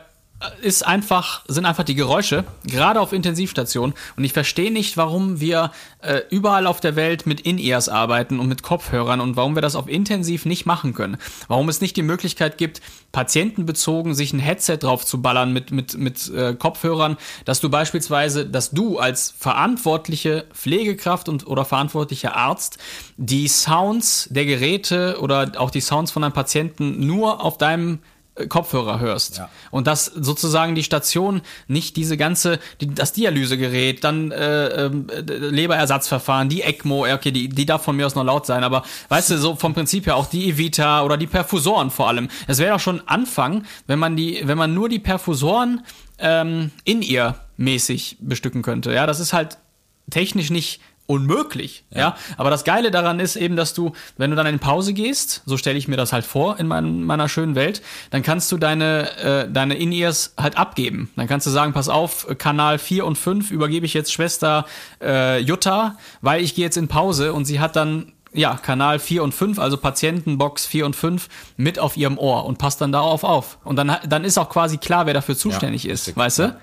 ist einfach, sind einfach die Geräusche, gerade auf Intensivstationen. Und ich verstehe nicht, warum wir äh, überall auf der Welt mit In-Ears arbeiten und mit Kopfhörern und warum wir das auf Intensiv nicht machen können. Warum es nicht die Möglichkeit gibt, patientenbezogen sich ein Headset drauf zu ballern mit, mit, mit äh, Kopfhörern, dass du beispielsweise, dass du als verantwortliche Pflegekraft und oder verantwortlicher Arzt die Sounds der Geräte oder auch die Sounds von einem Patienten nur auf deinem Kopfhörer hörst. Ja. Und dass sozusagen die Station nicht diese ganze, die, das Dialysegerät, dann äh, ähm, äh, Leberersatzverfahren, die ECMO, okay, die, die darf von mir aus noch laut sein, aber weißt du, so vom Prinzip her auch die Evita oder die Perfusoren vor allem. Es wäre doch schon Anfang, wenn man die, wenn man nur die Perfusoren ähm, in ihr mäßig bestücken könnte. Ja, das ist halt technisch nicht unmöglich, ja. Aber das Geile daran ist eben, dass du, wenn du dann in Pause gehst, so stelle ich mir das halt vor in mein, meiner schönen Welt, dann kannst du deine, äh, deine In-Ears halt abgeben. Dann kannst du sagen, pass auf, Kanal 4 und 5 übergebe ich jetzt Schwester äh, Jutta, weil ich gehe jetzt in Pause und sie hat dann ja, Kanal 4 und 5, also Patientenbox 4 und 5, mit auf ihrem Ohr und passt dann darauf auf. Und dann, dann ist auch quasi klar, wer dafür zuständig ist, richtig. weißt du?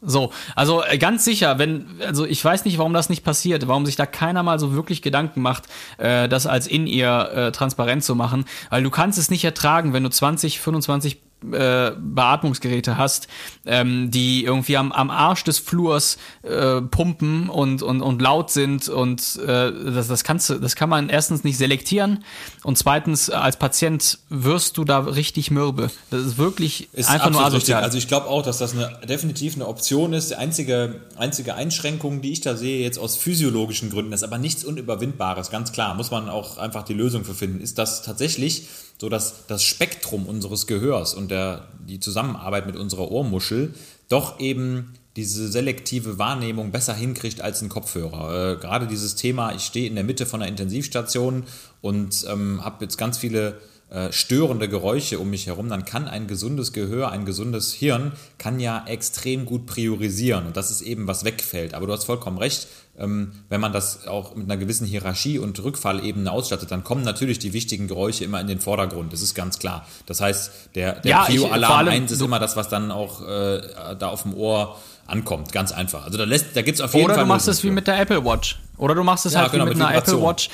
So, also äh, ganz sicher, wenn, also ich weiß nicht, warum das nicht passiert, warum sich da keiner mal so wirklich Gedanken macht, äh, das als in ihr äh, transparent zu machen, weil du kannst es nicht ertragen, wenn du 20, 25 äh, Beatmungsgeräte hast, ähm, die irgendwie am, am Arsch des Flurs äh, pumpen und, und, und laut sind und äh, das, das kannst du, das kann man erstens nicht selektieren und zweitens äh, als Patient wirst du da richtig mürbe. Das ist wirklich Ist einfach nur absolut richtig. asozial. Also ich glaube auch, dass das eine, definitiv eine Option ist. Die einzige, einzige Einschränkung, die ich da sehe, jetzt aus physiologischen Gründen, ist aber nichts Unüberwindbares, ganz klar, muss man auch einfach die Lösung für finden, ist das tatsächlich so, dass das Spektrum unseres Gehörs und der, die Zusammenarbeit mit unserer Ohrmuschel doch eben diese selektive Wahrnehmung besser hinkriegt als ein Kopfhörer. Äh, gerade dieses Thema, ich stehe in der Mitte von einer Intensivstation und ähm, habe jetzt ganz viele äh, störende Geräusche um mich herum, dann kann ein gesundes Gehör, ein gesundes Hirn, kann ja extrem gut priorisieren und das ist eben, was wegfällt. Aber du hast vollkommen recht, wenn man das auch mit einer gewissen Hierarchie und Rückfallebene ausstattet, dann kommen natürlich die wichtigen Geräusche immer in den Vordergrund, das ist ganz klar. Das heißt, der, der Ja, Prio-Alarm allem, 1 ist immer das, was dann auch äh, da auf dem Ohr ankommt, ganz einfach. Also da, lässt, da gibt es auf jeden Oder Fall du machst es wie mit der Apple Watch. Oder du machst es Ja, halt genau, wie mit, mit einer Apple. Watch.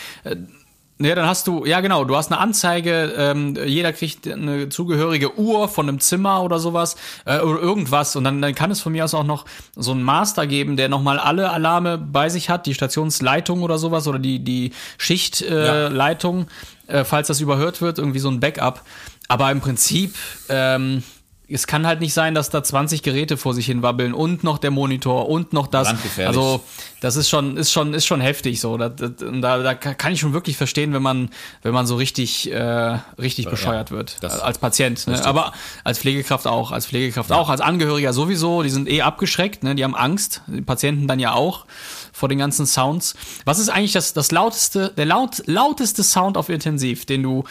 Ja, dann hast du, ja genau, du hast eine Anzeige, ähm, jeder kriegt eine zugehörige Uhr von einem Zimmer oder sowas äh, oder irgendwas und dann, dann kann es von mir aus auch noch so einen Master geben, der nochmal alle Alarme bei sich hat, die Stationsleitung oder sowas oder die, die Schichtleitung, äh, Ja. Äh, falls das überhört wird, irgendwie so ein Backup. Aber im Prinzip, ähm, es kann halt nicht sein, dass da 20 Geräte vor sich hin wabbeln und noch der Monitor und noch das. Also das ist schon, ist schon, ist schon heftig so. Da, da, da, kann ich schon wirklich verstehen, wenn man, wenn man so richtig, äh, richtig bescheuert wird das- als Patient. Ne? Aber als Pflegekraft auch, als Pflegekraft auch, als Angehöriger sowieso. Die sind eh abgeschreckt, ne? Die haben Angst. Die Patienten dann ja auch vor den ganzen Sounds. Was ist eigentlich das, das lauteste, der laut, lauteste Sound auf Intensiv, den du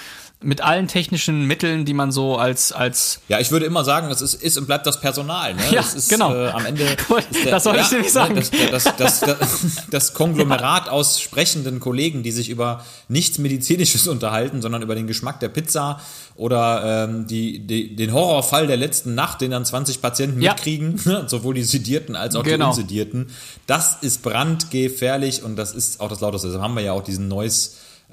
mit allen technischen Mitteln, die man so als, als Ja, ich würde immer sagen, das ist, ist und bleibt das Personal. Ne? Ja, das ist, genau. Äh, am Ende. Ist das soll ich nämlich sagen. ne, Das, das, das, das, das Konglomerat aus sprechenden Kollegen, die sich über nichts Medizinisches unterhalten, sondern über den Geschmack der Pizza oder ähm, die, die, den Horrorfall der letzten Nacht, den dann 20 Patienten Ja. mitkriegen, ne? sowohl die Sedierten als auch Genau. die Unsedierten. Das ist brandgefährlich und das ist auch das Lauteste. Deshalb haben wir ja auch diesen Noise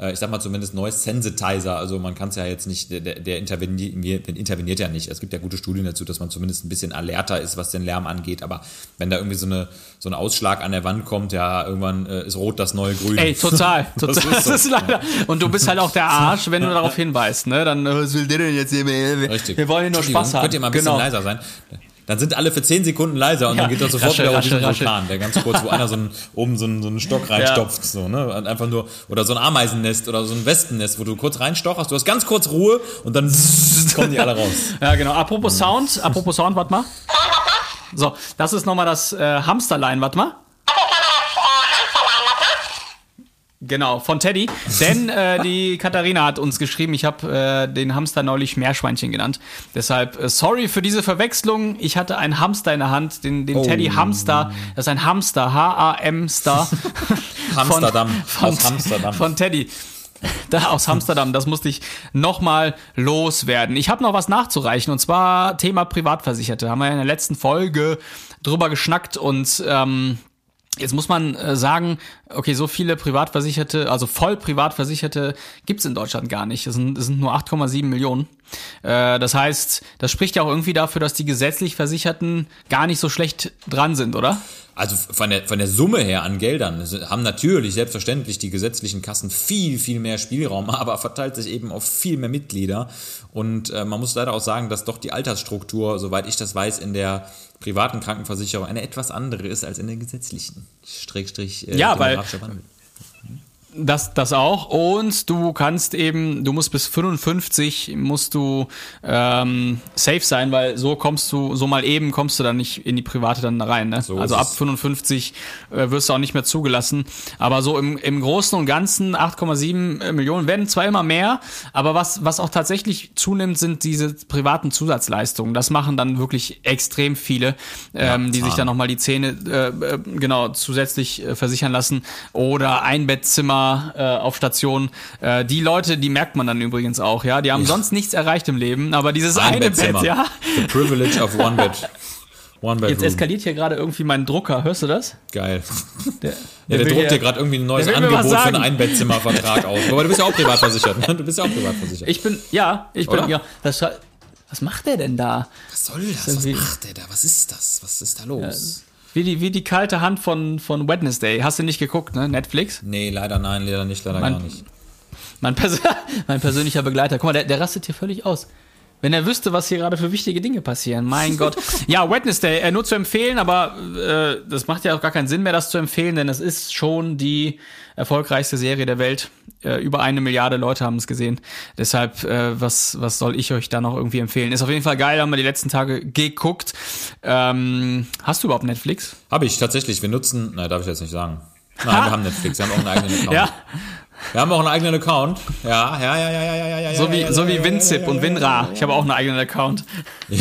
ich sag mal zumindest Noise Sensitizer, also man kann es ja jetzt nicht, der, der interveniert, interveniert ja nicht. Es gibt ja gute Studien dazu, dass man zumindest ein bisschen alerter ist, was den Lärm angeht, aber wenn da irgendwie so, eine, so ein Ausschlag an der Wand kommt, ja, irgendwann äh, ist rot das neue Grün. Ey, total, total. Das Das ist so. ist, leider. Und du bist halt auch der Arsch, wenn du darauf hinweist, ne? Dann, äh, was will der denn jetzt hier? Richtig. wir wollen hier nur Spaß haben. Könnt ihr mal ein bisschen genau. leiser sein? Dann sind alle für 10 Sekunden leiser und Ja, dann geht das sofort raschel, wieder auf diesen raschel. Vulkan, der ganz kurz, wo einer so einen, oben so einen, so einen Stock reinstopft, so, ne? Und einfach nur, oder so ein Ameisennest oder so ein Wespennest, wo du kurz reinstocherst, du hast ganz kurz Ruhe und dann kommen die alle raus. Ja, genau. Apropos Sound, apropos Sound, warte mal. So, das ist nochmal das äh, Hamsterlein, warte mal. Genau, von Teddy. Denn äh, die Katharina hat uns geschrieben, ich habe äh, den Hamster neulich Meerschweinchen genannt. Deshalb, äh, sorry für diese Verwechslung. Ich hatte einen Hamster in der Hand, den, den Teddy Hamster. Das ist ein Hamster, H-A-M-Star. Hamsterdam, Von, aus Hamsterdam. Von Teddy. Da aus Amsterdam, das musste ich nochmal loswerden. Ich habe noch was nachzureichen und zwar Thema Privatversicherte. Haben wir in der letzten Folge drüber geschnackt und ähm, Jetzt muss man äh, sagen, okay, so viele Privatversicherte, also voll Privatversicherte gibt's in Deutschland gar nicht. Es sind, es sind nur 8,7 Millionen. Äh, das heißt, das spricht ja auch irgendwie dafür, dass die gesetzlich Versicherten gar nicht so schlecht dran sind, oder? Also von der, von der Summe her an Geldern es haben natürlich selbstverständlich die gesetzlichen Kassen viel, viel mehr Spielraum, aber verteilt sich eben auf viel mehr Mitglieder. Und äh, man muss leider auch sagen, dass doch die Altersstruktur, soweit ich das weiß, in der privaten Krankenversicherung eine etwas andere ist als in der gesetzlichen. Strich, Strich, äh, Ja, weil- demografischer Wandel. Das, das auch. Und du kannst eben, du musst bis 55 musst du ähm, safe sein, weil so kommst du, so mal eben kommst du dann nicht in die private dann rein. Ne? So also ab es. 55 äh, wirst du auch nicht mehr zugelassen. Aber so im, im Großen und Ganzen 8,7 Millionen werden zwar immer mehr, aber was, was auch tatsächlich zunimmt, sind diese privaten Zusatzleistungen. Das machen dann wirklich extrem viele, ähm, die sich dann nochmal die Zähne äh, äh, genau zusätzlich äh, versichern lassen oder Einbettzimmer äh, auf Station. Äh, die Leute, die merkt man dann übrigens auch, ja. Die haben sonst nichts erreicht im Leben, aber dieses eine Bett, Bettzimmer. ja. The privilege of one bed. One Jetzt eskaliert hier gerade irgendwie mein Drucker, hörst du das? Geil. Der, Ja, der druckt hier- dir gerade irgendwie ein neues Angebot für einen. Einbettzimmervertrag aus. Aber du bist ja auch privat versichert. Ne? Du bist ja auch privat versichert. Ich bin, ja, ich bin, Oder? ja. Das, was macht der denn da? Was soll das? Was macht der da? Was ist das? Was ist da los? Wie die, wie die kalte Hand von, von Wednesday. Hast du nicht geguckt, ne? Netflix? Nee, leider nein, leider nicht, leider Mann. gar nicht. Mein, Pers mein persönlicher Begleiter. Guck mal, der, der rastet hier völlig aus. Wenn er wüsste, was hier gerade für wichtige Dinge passieren. Mein Gott. Ja, Wednesday, äh, nur zu empfehlen, aber äh, das macht ja auch gar keinen Sinn mehr, das zu empfehlen, denn es ist schon die erfolgreichste Serie der Welt. Äh, über eine Milliarde Leute haben es gesehen. Deshalb, äh, was, was soll ich euch da noch irgendwie empfehlen? Ist auf jeden Fall geil, haben wir die letzten Tage geguckt. Ähm, hast du überhaupt Netflix? Habe ich tatsächlich. Wir nutzen, nein, darf ich jetzt nicht sagen. Nein, wir haben Netflix, wir haben auch einen eigenen Account. Ja, Wir haben auch einen eigenen Account. Ja, ja, ja, ja, ja, ja, ja. so ja, wie, ja, so ja, wie ja, WinZip ja, und ja, WinRAR. Ich habe auch einen eigenen Account.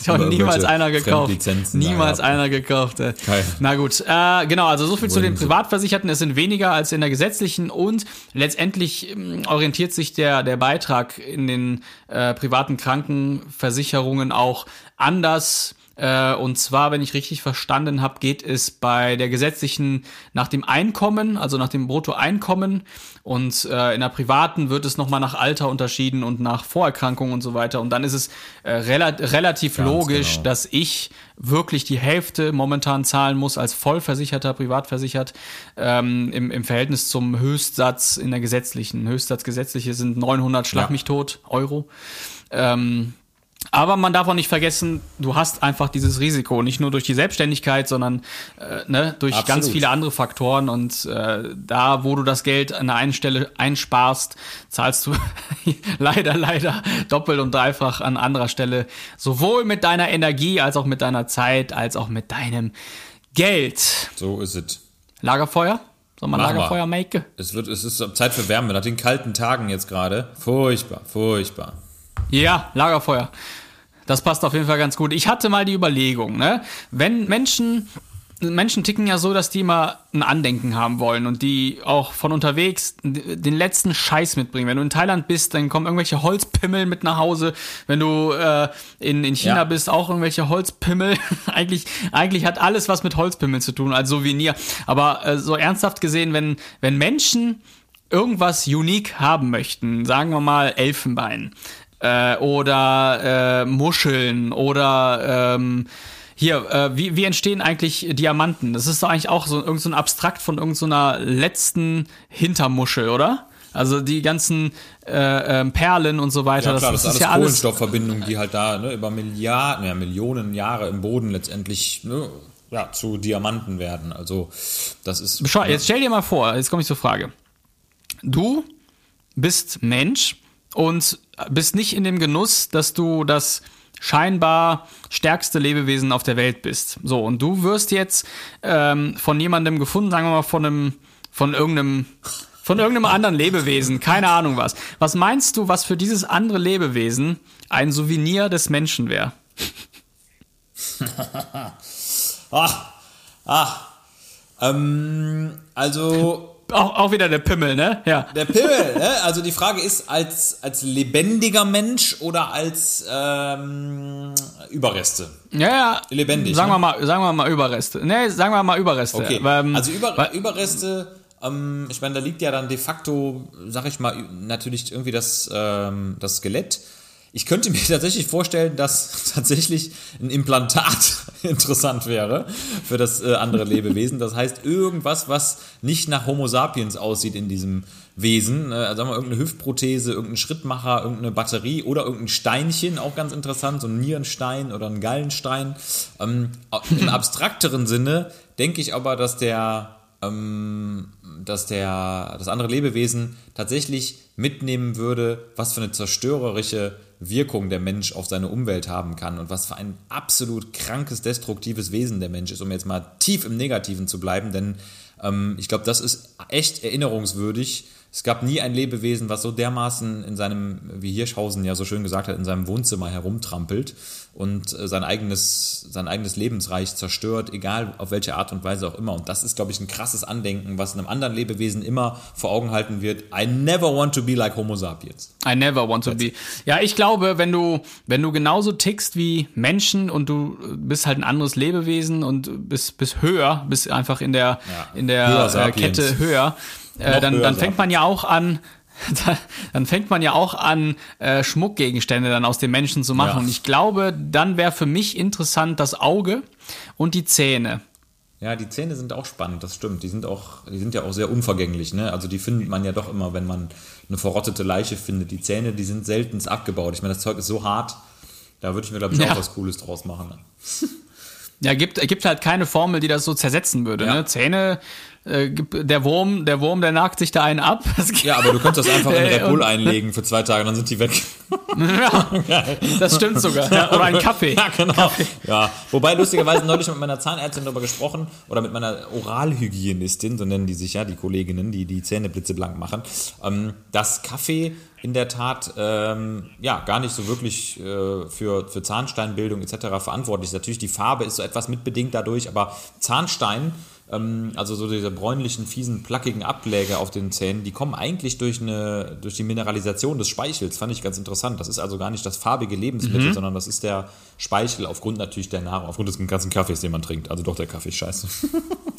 Ich habe niemals einer gekauft. Niemals einer gekauft. Geil. Na gut, äh, genau, also so viel zu den. Privatversicherten. Es sind weniger als in der gesetzlichen und letztendlich ähm, orientiert sich der, der Beitrag in den äh, privaten Krankenversicherungen auch anders. Äh, und zwar, wenn ich richtig verstanden habe, geht es bei der gesetzlichen nach dem Einkommen, also nach dem Bruttoeinkommen. Und äh, in der privaten wird es nochmal nach Alter unterschieden und nach Vorerkrankungen und so weiter. Und dann ist es äh, rela relativ Ganz logisch, genau. dass ich wirklich die Hälfte momentan zahlen muss als vollversicherter, privatversichert, ähm, im, im Verhältnis zum Höchstsatz in der gesetzlichen. Höchstsatz gesetzliche sind 900 Schlag Ja. mich tot Euro. Ähm, aber man darf auch nicht vergessen, du hast einfach dieses Risiko, nicht nur durch die Selbstständigkeit, sondern äh, ne, durch Absolut. ganz viele andere Faktoren. Und äh, da, wo du das Geld an der einen Stelle einsparst, zahlst du leider, leider doppelt und dreifach an anderer Stelle, sowohl mit deiner Energie als auch mit deiner Zeit, als auch mit deinem Geld. So ist es. Lagerfeuer? Soll man wir. Lagerfeuer make? Es, wird, es ist Zeit für Wärme nach den kalten Tagen jetzt gerade. Furchtbar, furchtbar. Ja, Lagerfeuer. Das passt auf jeden Fall ganz gut. Ich hatte mal die Überlegung, ne? Wenn Menschen, Menschen ticken ja so, dass die immer ein Andenken haben wollen und die auch von unterwegs den letzten Scheiß mitbringen. Wenn du in Thailand bist, dann kommen irgendwelche Holzpimmel mit nach Hause. Wenn du äh, in, in China Ja. bist, auch irgendwelche Holzpimmel. eigentlich, eigentlich hat alles was mit Holzpimmeln zu tun, als Souvenir. Aber äh, so ernsthaft gesehen, wenn, wenn Menschen irgendwas unique haben möchten, sagen wir mal Elfenbein äh, oder äh, Muscheln oder ähm, hier, äh, wie, wie entstehen eigentlich Diamanten? Das ist doch eigentlich auch so irgend so ein Abstrakt von irgendeiner letzten Hintermuschel, oder? Also die ganzen äh, ähm, Perlen und so weiter. Ja klar, das, das, ist alles ja alles. Kohlenstoffverbindungen, die halt da ne, über Milliarden, ja, Millionen Jahre im Boden letztendlich ne, ja, zu Diamanten werden. Also das ist. Schau, jetzt stell dir mal vor, jetzt komme ich zur Frage. Du bist Mensch und bist nicht in dem Genuss, dass du das scheinbar stärkste Lebewesen auf der Welt bist. So, und du wirst jetzt ähm, von jemandem gefunden, sagen wir mal von einem von irgendeinem von irgendeinem anderen Lebewesen, keine Ahnung was. Was meinst du, was für dieses andere Lebewesen ein Souvenir des Menschen wäre? Ah, ah. Ähm, also Auch, auch wieder der Pimmel, ne? Ja. der Pimmel, ne? Also die Frage ist, als, als lebendiger Mensch oder als ähm, Überreste? Ja, ja. Lebendig, Sagen ne? wir mal, sagen wir mal Überreste. Nee, sagen wir mal Überreste. Okay, Ähm, also über, weil- Überreste, ähm, ich meine, da liegt ja dann de facto, sag ich mal, natürlich irgendwie das, ähm, das Skelett. Ich könnte mir tatsächlich vorstellen, dass tatsächlich ein Implantat interessant wäre für das äh, andere Lebewesen. Das heißt, irgendwas, was nicht nach Homo sapiens aussieht in diesem Wesen. Äh, sagen wir irgendeine Hüftprothese, irgendein Schrittmacher, irgendeine Batterie oder irgendein Steinchen, auch ganz interessant, so ein Nierenstein oder ein Gallenstein. Ähm, Im abstrakteren Sinne denke ich aber, dass der ähm, dass der, das andere Lebewesen tatsächlich mitnehmen würde, was für eine zerstörerische Wirkung der Mensch auf seine Umwelt haben kann und was für ein absolut krankes, destruktives Wesen der Mensch ist, um jetzt mal tief im Negativen zu bleiben, denn ähm, ich glaube, das ist echt erinnerungswürdig. Es gab nie ein Lebewesen, was so dermaßen in seinem, wie Hirschhausen ja so schön gesagt hat, in seinem Wohnzimmer herumtrampelt und äh, sein eigenes, sein eigenes Lebensreich zerstört, egal auf welche Art und Weise auch immer. Und das ist, glaube ich, ein krasses Andenken, was einem anderen Lebewesen immer vor Augen halten wird. I never want to be like Homo sapiens. I never want to be. Ja, ich glaube, wenn du, wenn du genauso tickst wie Menschen und du bist halt ein anderes Lebewesen und bist, bist höher, bist einfach in der, Ja, in der höher äh. Kette höher, äh, dann, dann fängt man ja auch an, dann fängt man ja auch an, äh, Schmuckgegenstände dann aus den Menschen zu machen. Ja. Und ich glaube, dann wäre für mich interessant das Auge und die Zähne. Ja, die Zähne sind auch spannend, das stimmt. Die sind auch, die sind ja auch sehr unvergänglich, ne? Also die findet man ja doch immer, wenn man eine verrottete Leiche findet. Die Zähne, die sind seltenst abgebaut. Ich meine, das Zeug ist so hart, da würde ich mir, glaube ich, Ja. auch was Cooles draus machen. Ne? Ja, gibt, gibt halt keine Formel, die das so zersetzen würde. Ja. Ne? Zähne, äh, der Wurm, der Wurm, der nagt sich da einen ab. Ja, aber du könntest das einfach in Red Bull einlegen für zwei Tage, dann sind die weg. Ja, das stimmt sogar. Ja, oder ein Kaffee. Ja, genau. Ja, wobei lustigerweise neulich mit meiner Zahnärztin darüber gesprochen oder mit meiner Oralhygienistin, so nennen die sich ja, die Kolleginnen, die die Zähne blitzeblank machen, ähm, dass Kaffee in der Tat ähm, ja gar nicht so wirklich äh, für, für Zahnsteinbildung etc. verantwortlich ist. Natürlich die Farbe ist so etwas mitbedingt dadurch, aber Zahnstein also so diese bräunlichen, fiesen, plackigen Abläge auf den Zähnen, die kommen eigentlich durch, eine, durch die Mineralisation des Speichels. Fand ich ganz interessant. Das ist also gar nicht das farbige Lebensmittel, Mhm. sondern das ist der Speichel aufgrund natürlich der Nahrung, aufgrund des ganzen Kaffees, den man trinkt. Also doch der Kaffee scheiße.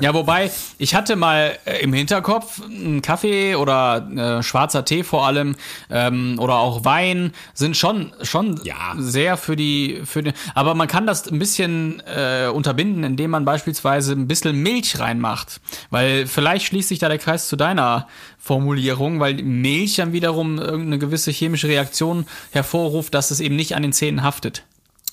Ja, wobei, ich hatte mal äh, im Hinterkopf einen Kaffee oder äh, schwarzer Tee vor allem ähm, oder auch Wein sind schon schon Ja. sehr für die für die, aber man kann das ein bisschen äh, unterbinden, indem man beispielsweise ein bisschen Milch reinmacht, weil vielleicht schließt sich da der Kreis zu deiner Formulierung, weil Milch dann wiederum irgendeine gewisse chemische Reaktion hervorruft, dass es eben nicht an den Zähnen haftet.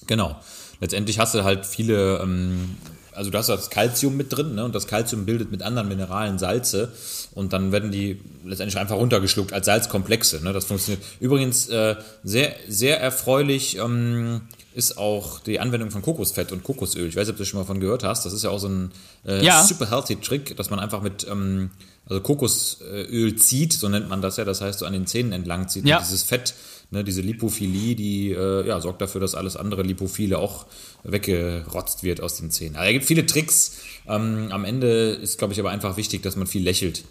Genau. Letztendlich hast du halt viele, ähm, also du hast das Calcium mit drin, ne? Und das Calcium bildet mit anderen Mineralen Salze und dann werden die letztendlich einfach runtergeschluckt als Salzkomplexe. Ne? Das funktioniert. Übrigens äh, sehr, sehr erfreulich ähm, ist auch die Anwendung von Kokosfett und Kokosöl. Ich weiß nicht, ob du schon mal von gehört hast. Das ist ja auch so ein äh, Ja. super healthy Trick, dass man einfach mit ähm, also Kokosöl zieht, so nennt man das ja. Das heißt, so an den Zähnen entlang zieht. Ja. Und dieses Fett, ne, diese Lipophilie, die äh, ja, sorgt dafür, dass alles andere Lipophile auch weggerotzt wird aus den Zähnen. Also, es gibt viele Tricks. Ähm, am Ende ist, glaube ich, aber einfach wichtig, dass man viel lächelt.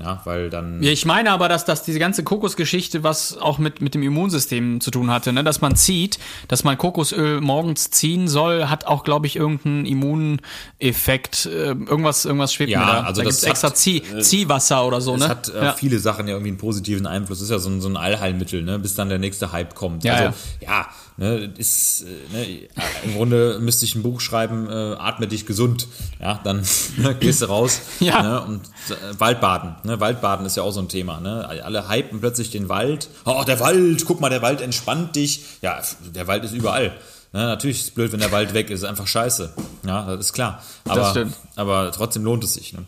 Ja, weil dann. Ja, ich meine aber, dass, dass diese ganze Kokosgeschichte was auch mit, mit dem Immunsystem zu tun hatte, ne? dass man zieht, dass man Kokosöl morgens ziehen soll, hat auch, glaube ich, irgendeinen Immuneffekt. Äh, irgendwas, irgendwas schwebt Ja, mir da. also da das gibt's extra Zieh, Ziehwasser oder so, Es ne? hat äh, ja. viele Sachen ja irgendwie einen positiven Einfluss. Das ist ja so ein, so ein Allheilmittel, ne? bis dann der nächste Hype kommt. Ja, also, ja, ne, ist, äh, ne, im Grunde müsste ich ein Buch schreiben, äh, atme dich gesund. Ja, dann gehst du raus Ja. ne, und äh, Waldbaden. Ne? Waldbaden ist ja auch so ein Thema. Ne? Alle hypen plötzlich den Wald. Oh, der Wald, guck mal, der Wald entspannt dich. Ja, der Wald ist überall. Ne, natürlich ist es blöd, wenn der Wald weg ist, ist einfach scheiße. Ja, das ist klar. Aber, aber trotzdem lohnt es sich. Ne?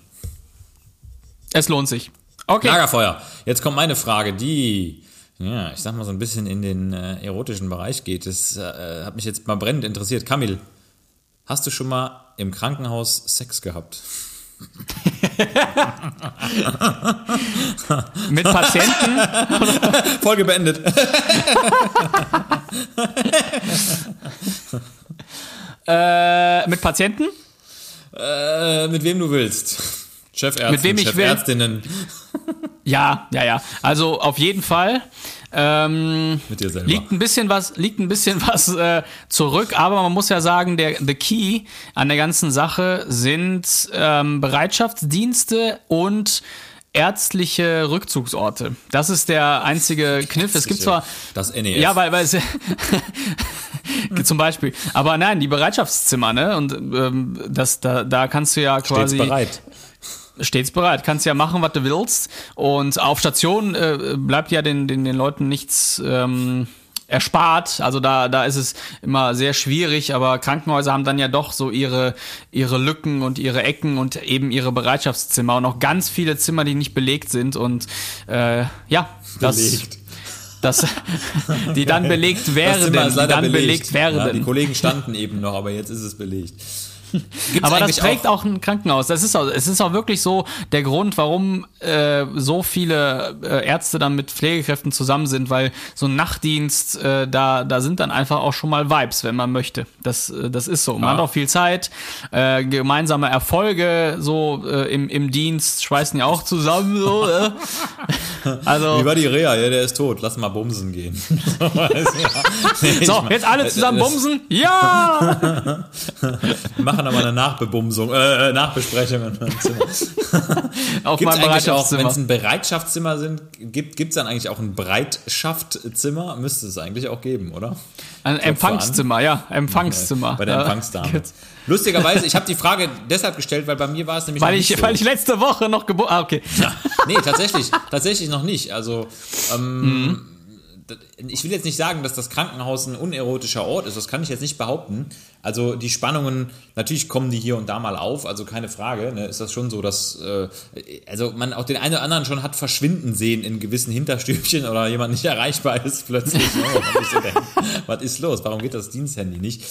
Es lohnt sich. Okay. Lagerfeuer. Jetzt kommt meine Frage, die, ja, ich sag mal so ein bisschen in den äh, erotischen Bereich geht. Das äh, hat mich jetzt mal brennend interessiert. Kamil, hast du schon mal im Krankenhaus Sex gehabt? Mit Patienten? Folge beendet. Äh, mit Patienten? Äh, mit wem du willst. Chefärzte, Mit wem ich will. Chefärztinnen. Ja, ja, ja. Also auf jeden Fall. Ähm, Mit dir selber. liegt ein bisschen was, liegt ein bisschen was äh, zurück, aber man muss ja sagen, der the key an der ganzen Sache sind ähm, Bereitschaftsdienste und ärztliche Rückzugsorte. Das ist der einzige Kniff. Es gibt zwar Das NEF. ja, weil, weil es zum Beispiel. Aber nein, die Bereitschaftszimmer, ne? Und ähm, das, da, da kannst du ja quasi Stets bereit. Stets bereit. Kannst ja machen, was du willst. Und auf Station äh, bleibt ja den, den, den Leuten nichts ähm, erspart. Also da, da ist es immer sehr schwierig, aber Krankenhäuser haben dann ja doch so ihre, ihre Lücken und ihre Ecken und eben ihre Bereitschaftszimmer und auch ganz viele Zimmer, die nicht belegt sind. Und äh, ja, das. Belegt. Das, die dann belegt Das werden, Zimmer ist leider dann belegt. belegt, werden. Ja, die Kollegen standen eben noch, aber jetzt ist es belegt. Gibt's Aber das eigentlich prägt auch, ein Krankenhaus. Das ist auch, es ist auch wirklich so der Grund, warum äh, so viele äh, Ärzte dann mit Pflegekräften zusammen sind, weil so ein Nachtdienst, äh, da, da sind dann einfach auch schon mal Vibes, wenn man möchte. Das, äh, das ist so. Man Ja. hat auch viel Zeit, äh, gemeinsame Erfolge so äh, im, im Dienst schweißen ja auch zusammen. So, äh. Also Wie war die Reha? Ja, der ist tot. Lass mal bumsen gehen. so, jetzt alle zusammen das- bumsen? Ja! Wir machen aber eine Nachbebumsung, äh, äh, Nachbesprechung in meinem Zimmer. Auf Gibt es meinem eigentlich auch, wenn es ein Bereitschaftszimmer sind, gibt es dann eigentlich auch ein Breitschaftzimmer? Müsste es eigentlich auch geben, oder? Ein Empfangszimmer, ja, Empfangszimmer. Bei der Ja. Empfangsdame. Lustigerweise, ich habe die Frage deshalb gestellt, weil bei mir war es nämlich Weil ich, so. weil ich letzte Woche noch geboren. Ah, okay. Nee, tatsächlich, tatsächlich noch nicht. Also, ähm, d- ich will jetzt nicht sagen, dass das Krankenhaus ein unerotischer Ort ist, das kann ich jetzt nicht behaupten. Also die Spannungen, natürlich kommen die hier und da mal auf, also keine Frage. Ne, ist das schon so, dass äh, also man auch den einen oder anderen schon hat verschwinden sehen in gewissen Hinterstübchen oder jemand nicht erreichbar ist plötzlich. Ne, so denkt, was ist los? Warum geht das Diensthandy nicht?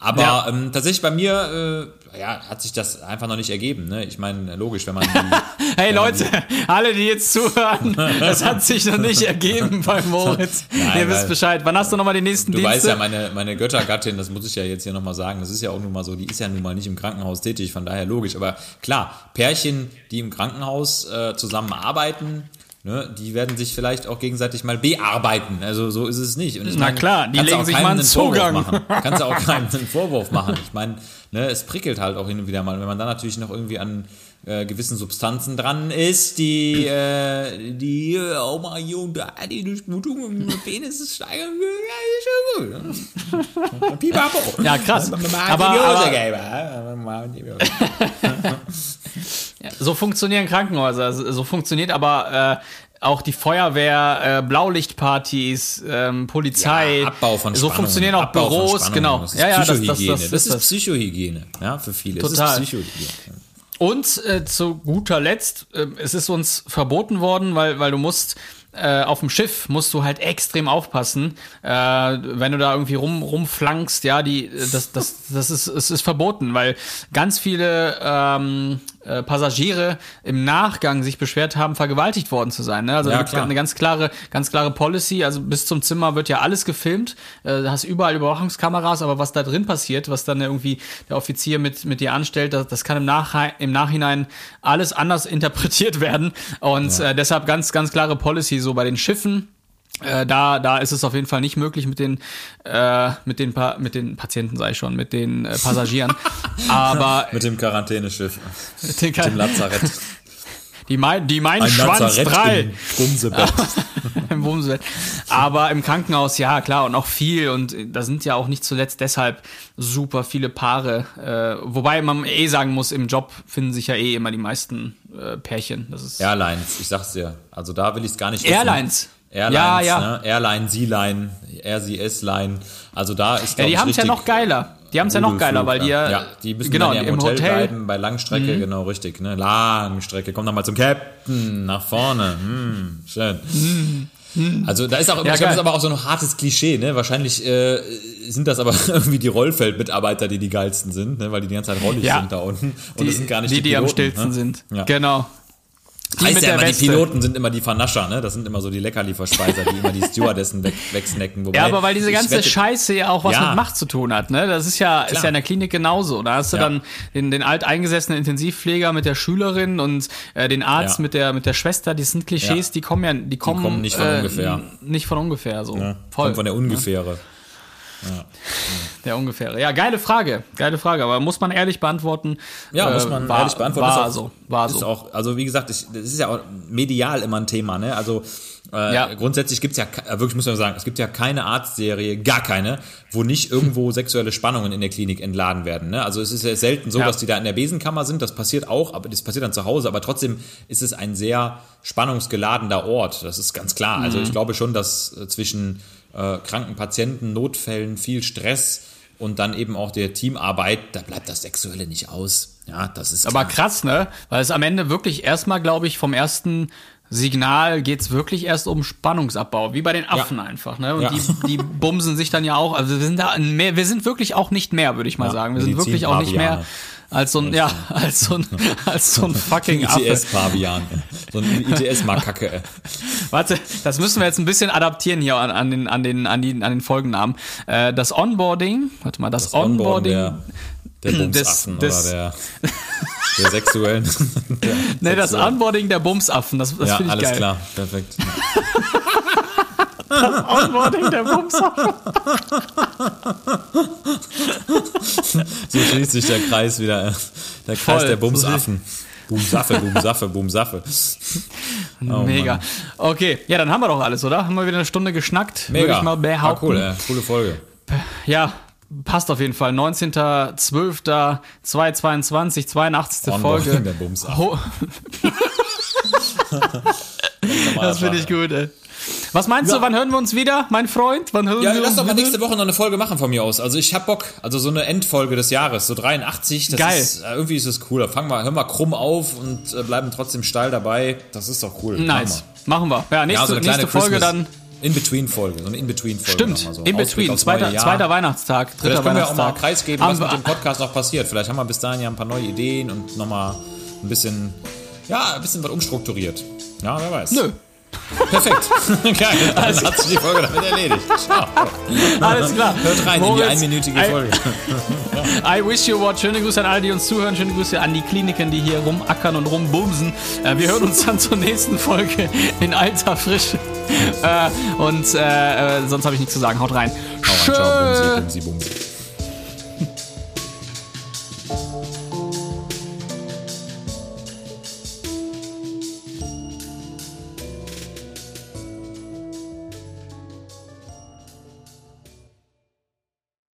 Aber Ja. ähm, tatsächlich bei mir äh, ja, hat sich das einfach noch nicht ergeben. Ne? Ich meine, logisch, wenn man die, Hey Leute, alle, die jetzt zuhören, das hat sich noch nicht ergeben bei Moritz. Nein, Ihr wisst Bescheid. Wann hast du nochmal die nächsten Du Dienste? weißt ja, meine, meine Göttergattin, das muss ich ja jetzt hier nochmal sagen, das ist ja auch nun mal so, die ist ja nun mal nicht im Krankenhaus tätig, von daher logisch. Aber klar, Pärchen, die im Krankenhaus äh, zusammenarbeiten, ne, die werden sich vielleicht auch gegenseitig mal bearbeiten. Also so ist es nicht. Na meine, klar, die du legen sich mal einen Zugang. Machen. Kannst du auch keinen einen Vorwurf machen. Ich meine, ne, es prickelt halt auch hin und wieder mal. Wenn man dann natürlich noch irgendwie an äh, gewissen Substanzen dran ist, die, äh, die, oh mal hier und da, die Durchblutung im Penis steigern, ja, ist schon gut. Pipapo. Ja, krass. Aber- aber-. So funktionieren Krankenhäuser. So funktioniert aber äh, auch die Feuerwehr, äh, Blaulichtpartys, ähm, Polizei. Ja, Abbau von So Spannung, funktioniert auch Abbau Büros, genau. Das ist ja, ja, das, das, Psychohygiene. das, Das ist. Psychohygiene, ja, für viele. Total. Das ist Psychohygiene. Und äh, zu guter Letzt, äh, es ist uns verboten worden, weil, weil du musst äh, auf dem Schiff musst du halt extrem aufpassen, äh, wenn du da irgendwie rum rumflankst, ja, die das das das ist es ist verboten, weil ganz viele ähm, äh, Passagiere im Nachgang sich beschwert haben, vergewaltigt worden zu sein. Ne? Also Ja, eine ganz klare ganz klare Policy. Also bis zum Zimmer wird ja alles gefilmt, äh, hast überall Überwachungskameras, aber was da drin passiert, was dann irgendwie der Offizier mit mit dir anstellt, das, das kann im, Nachhi im Nachhinein alles anders interpretiert werden und äh, deshalb ganz ganz klare Policy so bei den Schiffen. Äh, da, da ist es auf jeden Fall nicht möglich mit den, äh, mit den, pa mit den Patienten, sei ich schon, mit den äh, Passagieren. Aber Mit dem Quarantäneschiff, mit mit dem Lazarett. die, mein, die meinen Ein Schwanz Lazarett drei im Bumsebett. im Bumsbett. Aber im Krankenhaus, ja, klar, und auch viel. Und da sind ja auch nicht zuletzt deshalb super viele Paare. Äh, wobei man eh sagen muss, im Job finden sich ja eh immer die meisten äh, Pärchen. Das ist Airlines, ich sag's dir. Also da will ich es gar nicht wissen. Airlines. Ja, ja. Ne? Airline, Sea-Line, RCS-Line. Also da ist, ja, die haben es ja noch geiler. Die haben es ja noch geiler, weil die ja, ja, die müssen genau, ja im, Hotel, Hotel, Mhm. bleiben, bei Langstrecke, genau richtig, ne? Langstrecke, komm dann mal zum Captain, nach vorne, hm, schön. Also da ist auch, Ja, ich glaube, das ist aber auch so ein hartes Klischee, ne? Wahrscheinlich äh, sind das aber irgendwie die Rollfeldmitarbeiter, die die geilsten sind, ne? Weil die die ganze Zeit rollig Ja. sind da unten. Und Die, das sind gar nicht die, die, die am Piloten, stillsten ne? sind. Ja. Genau. Die heißt ja immer, Weste. die Piloten sind immer die Vernascher, ne? Das sind immer so die Leckerlieferspeiser, die immer die Stewardessen weg, wegsnacken. Wobei, Ja, aber weil diese ganze wette- Scheiße ja auch was Ja. mit Macht zu tun hat, ne? Das ist ja, ist ja in der Klinik genauso. Da hast du Ja. dann den, den alteingesessenen Intensivpfleger mit der Schülerin und äh, den Arzt Ja. mit der mit der Schwester. Die sind Klischees, die kommen ja, die kommen, kommen nicht von äh, ungefähr. Nicht von ungefähr, so. Voll. Kommt von der Ungefähre. Der ungefähre. Ja, geile Frage, geile Frage. Aber muss man ehrlich beantworten? Ja, äh, muss man war, ehrlich beantworten. War auch- so, war so. auch, also wie gesagt, ich, das ist ja auch medial immer ein Thema, ne? Also äh, Ja. grundsätzlich gibt's ja, ke- äh, wirklich muss man sagen, es gibt ja keine Arztserie, gar keine, wo nicht irgendwo sexuelle Spannungen in der Klinik entladen werden. Ne? Also es ist ja selten so, Ja. dass die da in der Besenkammer sind, das passiert auch, aber das passiert dann zu Hause, aber trotzdem ist es ein sehr spannungsgeladener Ort, das ist ganz klar. Also Mhm. ich glaube schon, dass äh, zwischen äh, kranken Patienten, Notfällen, viel Stress und dann eben auch der Teamarbeit, da bleibt das Sexuelle nicht aus. Ja, das ist Aber klar. krass, ne? Weil es am Ende wirklich erstmal, glaube ich, vom ersten Signal geht's wirklich erst um Spannungsabbau, wie bei den Affen einfach, ne? Und Ja. die, die bumsen sich dann ja auch, also wir sind da mehr, wir sind wirklich auch nicht mehr, würde ich mal Ja, sagen. Wir sind wirklich auch nicht mehr als so ein, ja, als so ein, als so ein fucking. ITS-Pavian. So ein ITS-Makake. Warte, das müssen wir jetzt ein bisschen adaptieren hier an, an den, an den, an den, an den Folgennamen. Äh, das Onboarding, warte mal, das, Onboarding, der, der Bumsaffen des- oder der, der sexuellen. Der ne, das sexuellen- Onboarding der Bumsaffen, das, das Ja, finde ich alles geil. klar. Perfekt. Onboarding der Bumsaffen. So schließt sich der Kreis wieder. Der Kreis Voll. der Bumsaffen. Bumsaffe, Bumsaffe, Bumsaffe. Oh, Mega. Mann. Okay, ja, dann haben wir doch alles, oder? Haben wir wieder eine Stunde geschnackt, würde Mega. ich mal War behaupten. cool, ey. Coole Folge. Ja, passt auf jeden Fall. 19.12.2022, 82. Onboarding Folge. der Bumsaffen. Ho das finde ich gut, ey. Was meinst du, wann hören wir uns wieder, mein Freund? Wann hören Ja, wir lass uns doch mal wieder? nächste Woche noch eine Folge machen von mir aus. Also ich hab Bock. Also so eine Endfolge des Jahres, so 83. Das Geil. Ist, äh, irgendwie ist es cool. Da fangen wir, hören wir krumm auf und äh, bleiben trotzdem steil dabei. Das ist doch cool. Nice. Machen wir. Ja, Ja, nächste, so eine kleine nächste Folge Christmas- dann. In-Between-Folge. So eine In-Between-Folge. Stimmt, so. in Ausblick between. aufs neue Zweiter, zweiter Weihnachtstag, dritter Vielleicht können wir auch mal Weihnachtstag. preisgeben, was mit dem Podcast noch passiert. Vielleicht haben wir bis dahin ja ein paar neue Ideen und nochmal ein bisschen, ja, ein bisschen was umstrukturiert. Ja, wer weiß. Nö. Perfekt. Geil. Dann hat sich die Folge damit erledigt. Ciao. Alles klar. Hört rein in die Moritz, einminütige I- Folge. I wish you what. Schöne Grüße an alle, die uns zuhören. Schöne Grüße an die Kliniken, die hier rumackern und rumbumsen. Äh, wir hören uns dann zur nächsten Folge in alter Frische. Äh, und äh, äh, sonst habe ich nichts zu sagen. Haut rein. Hau rein, ciao, bumsi, bumsi, bumsi.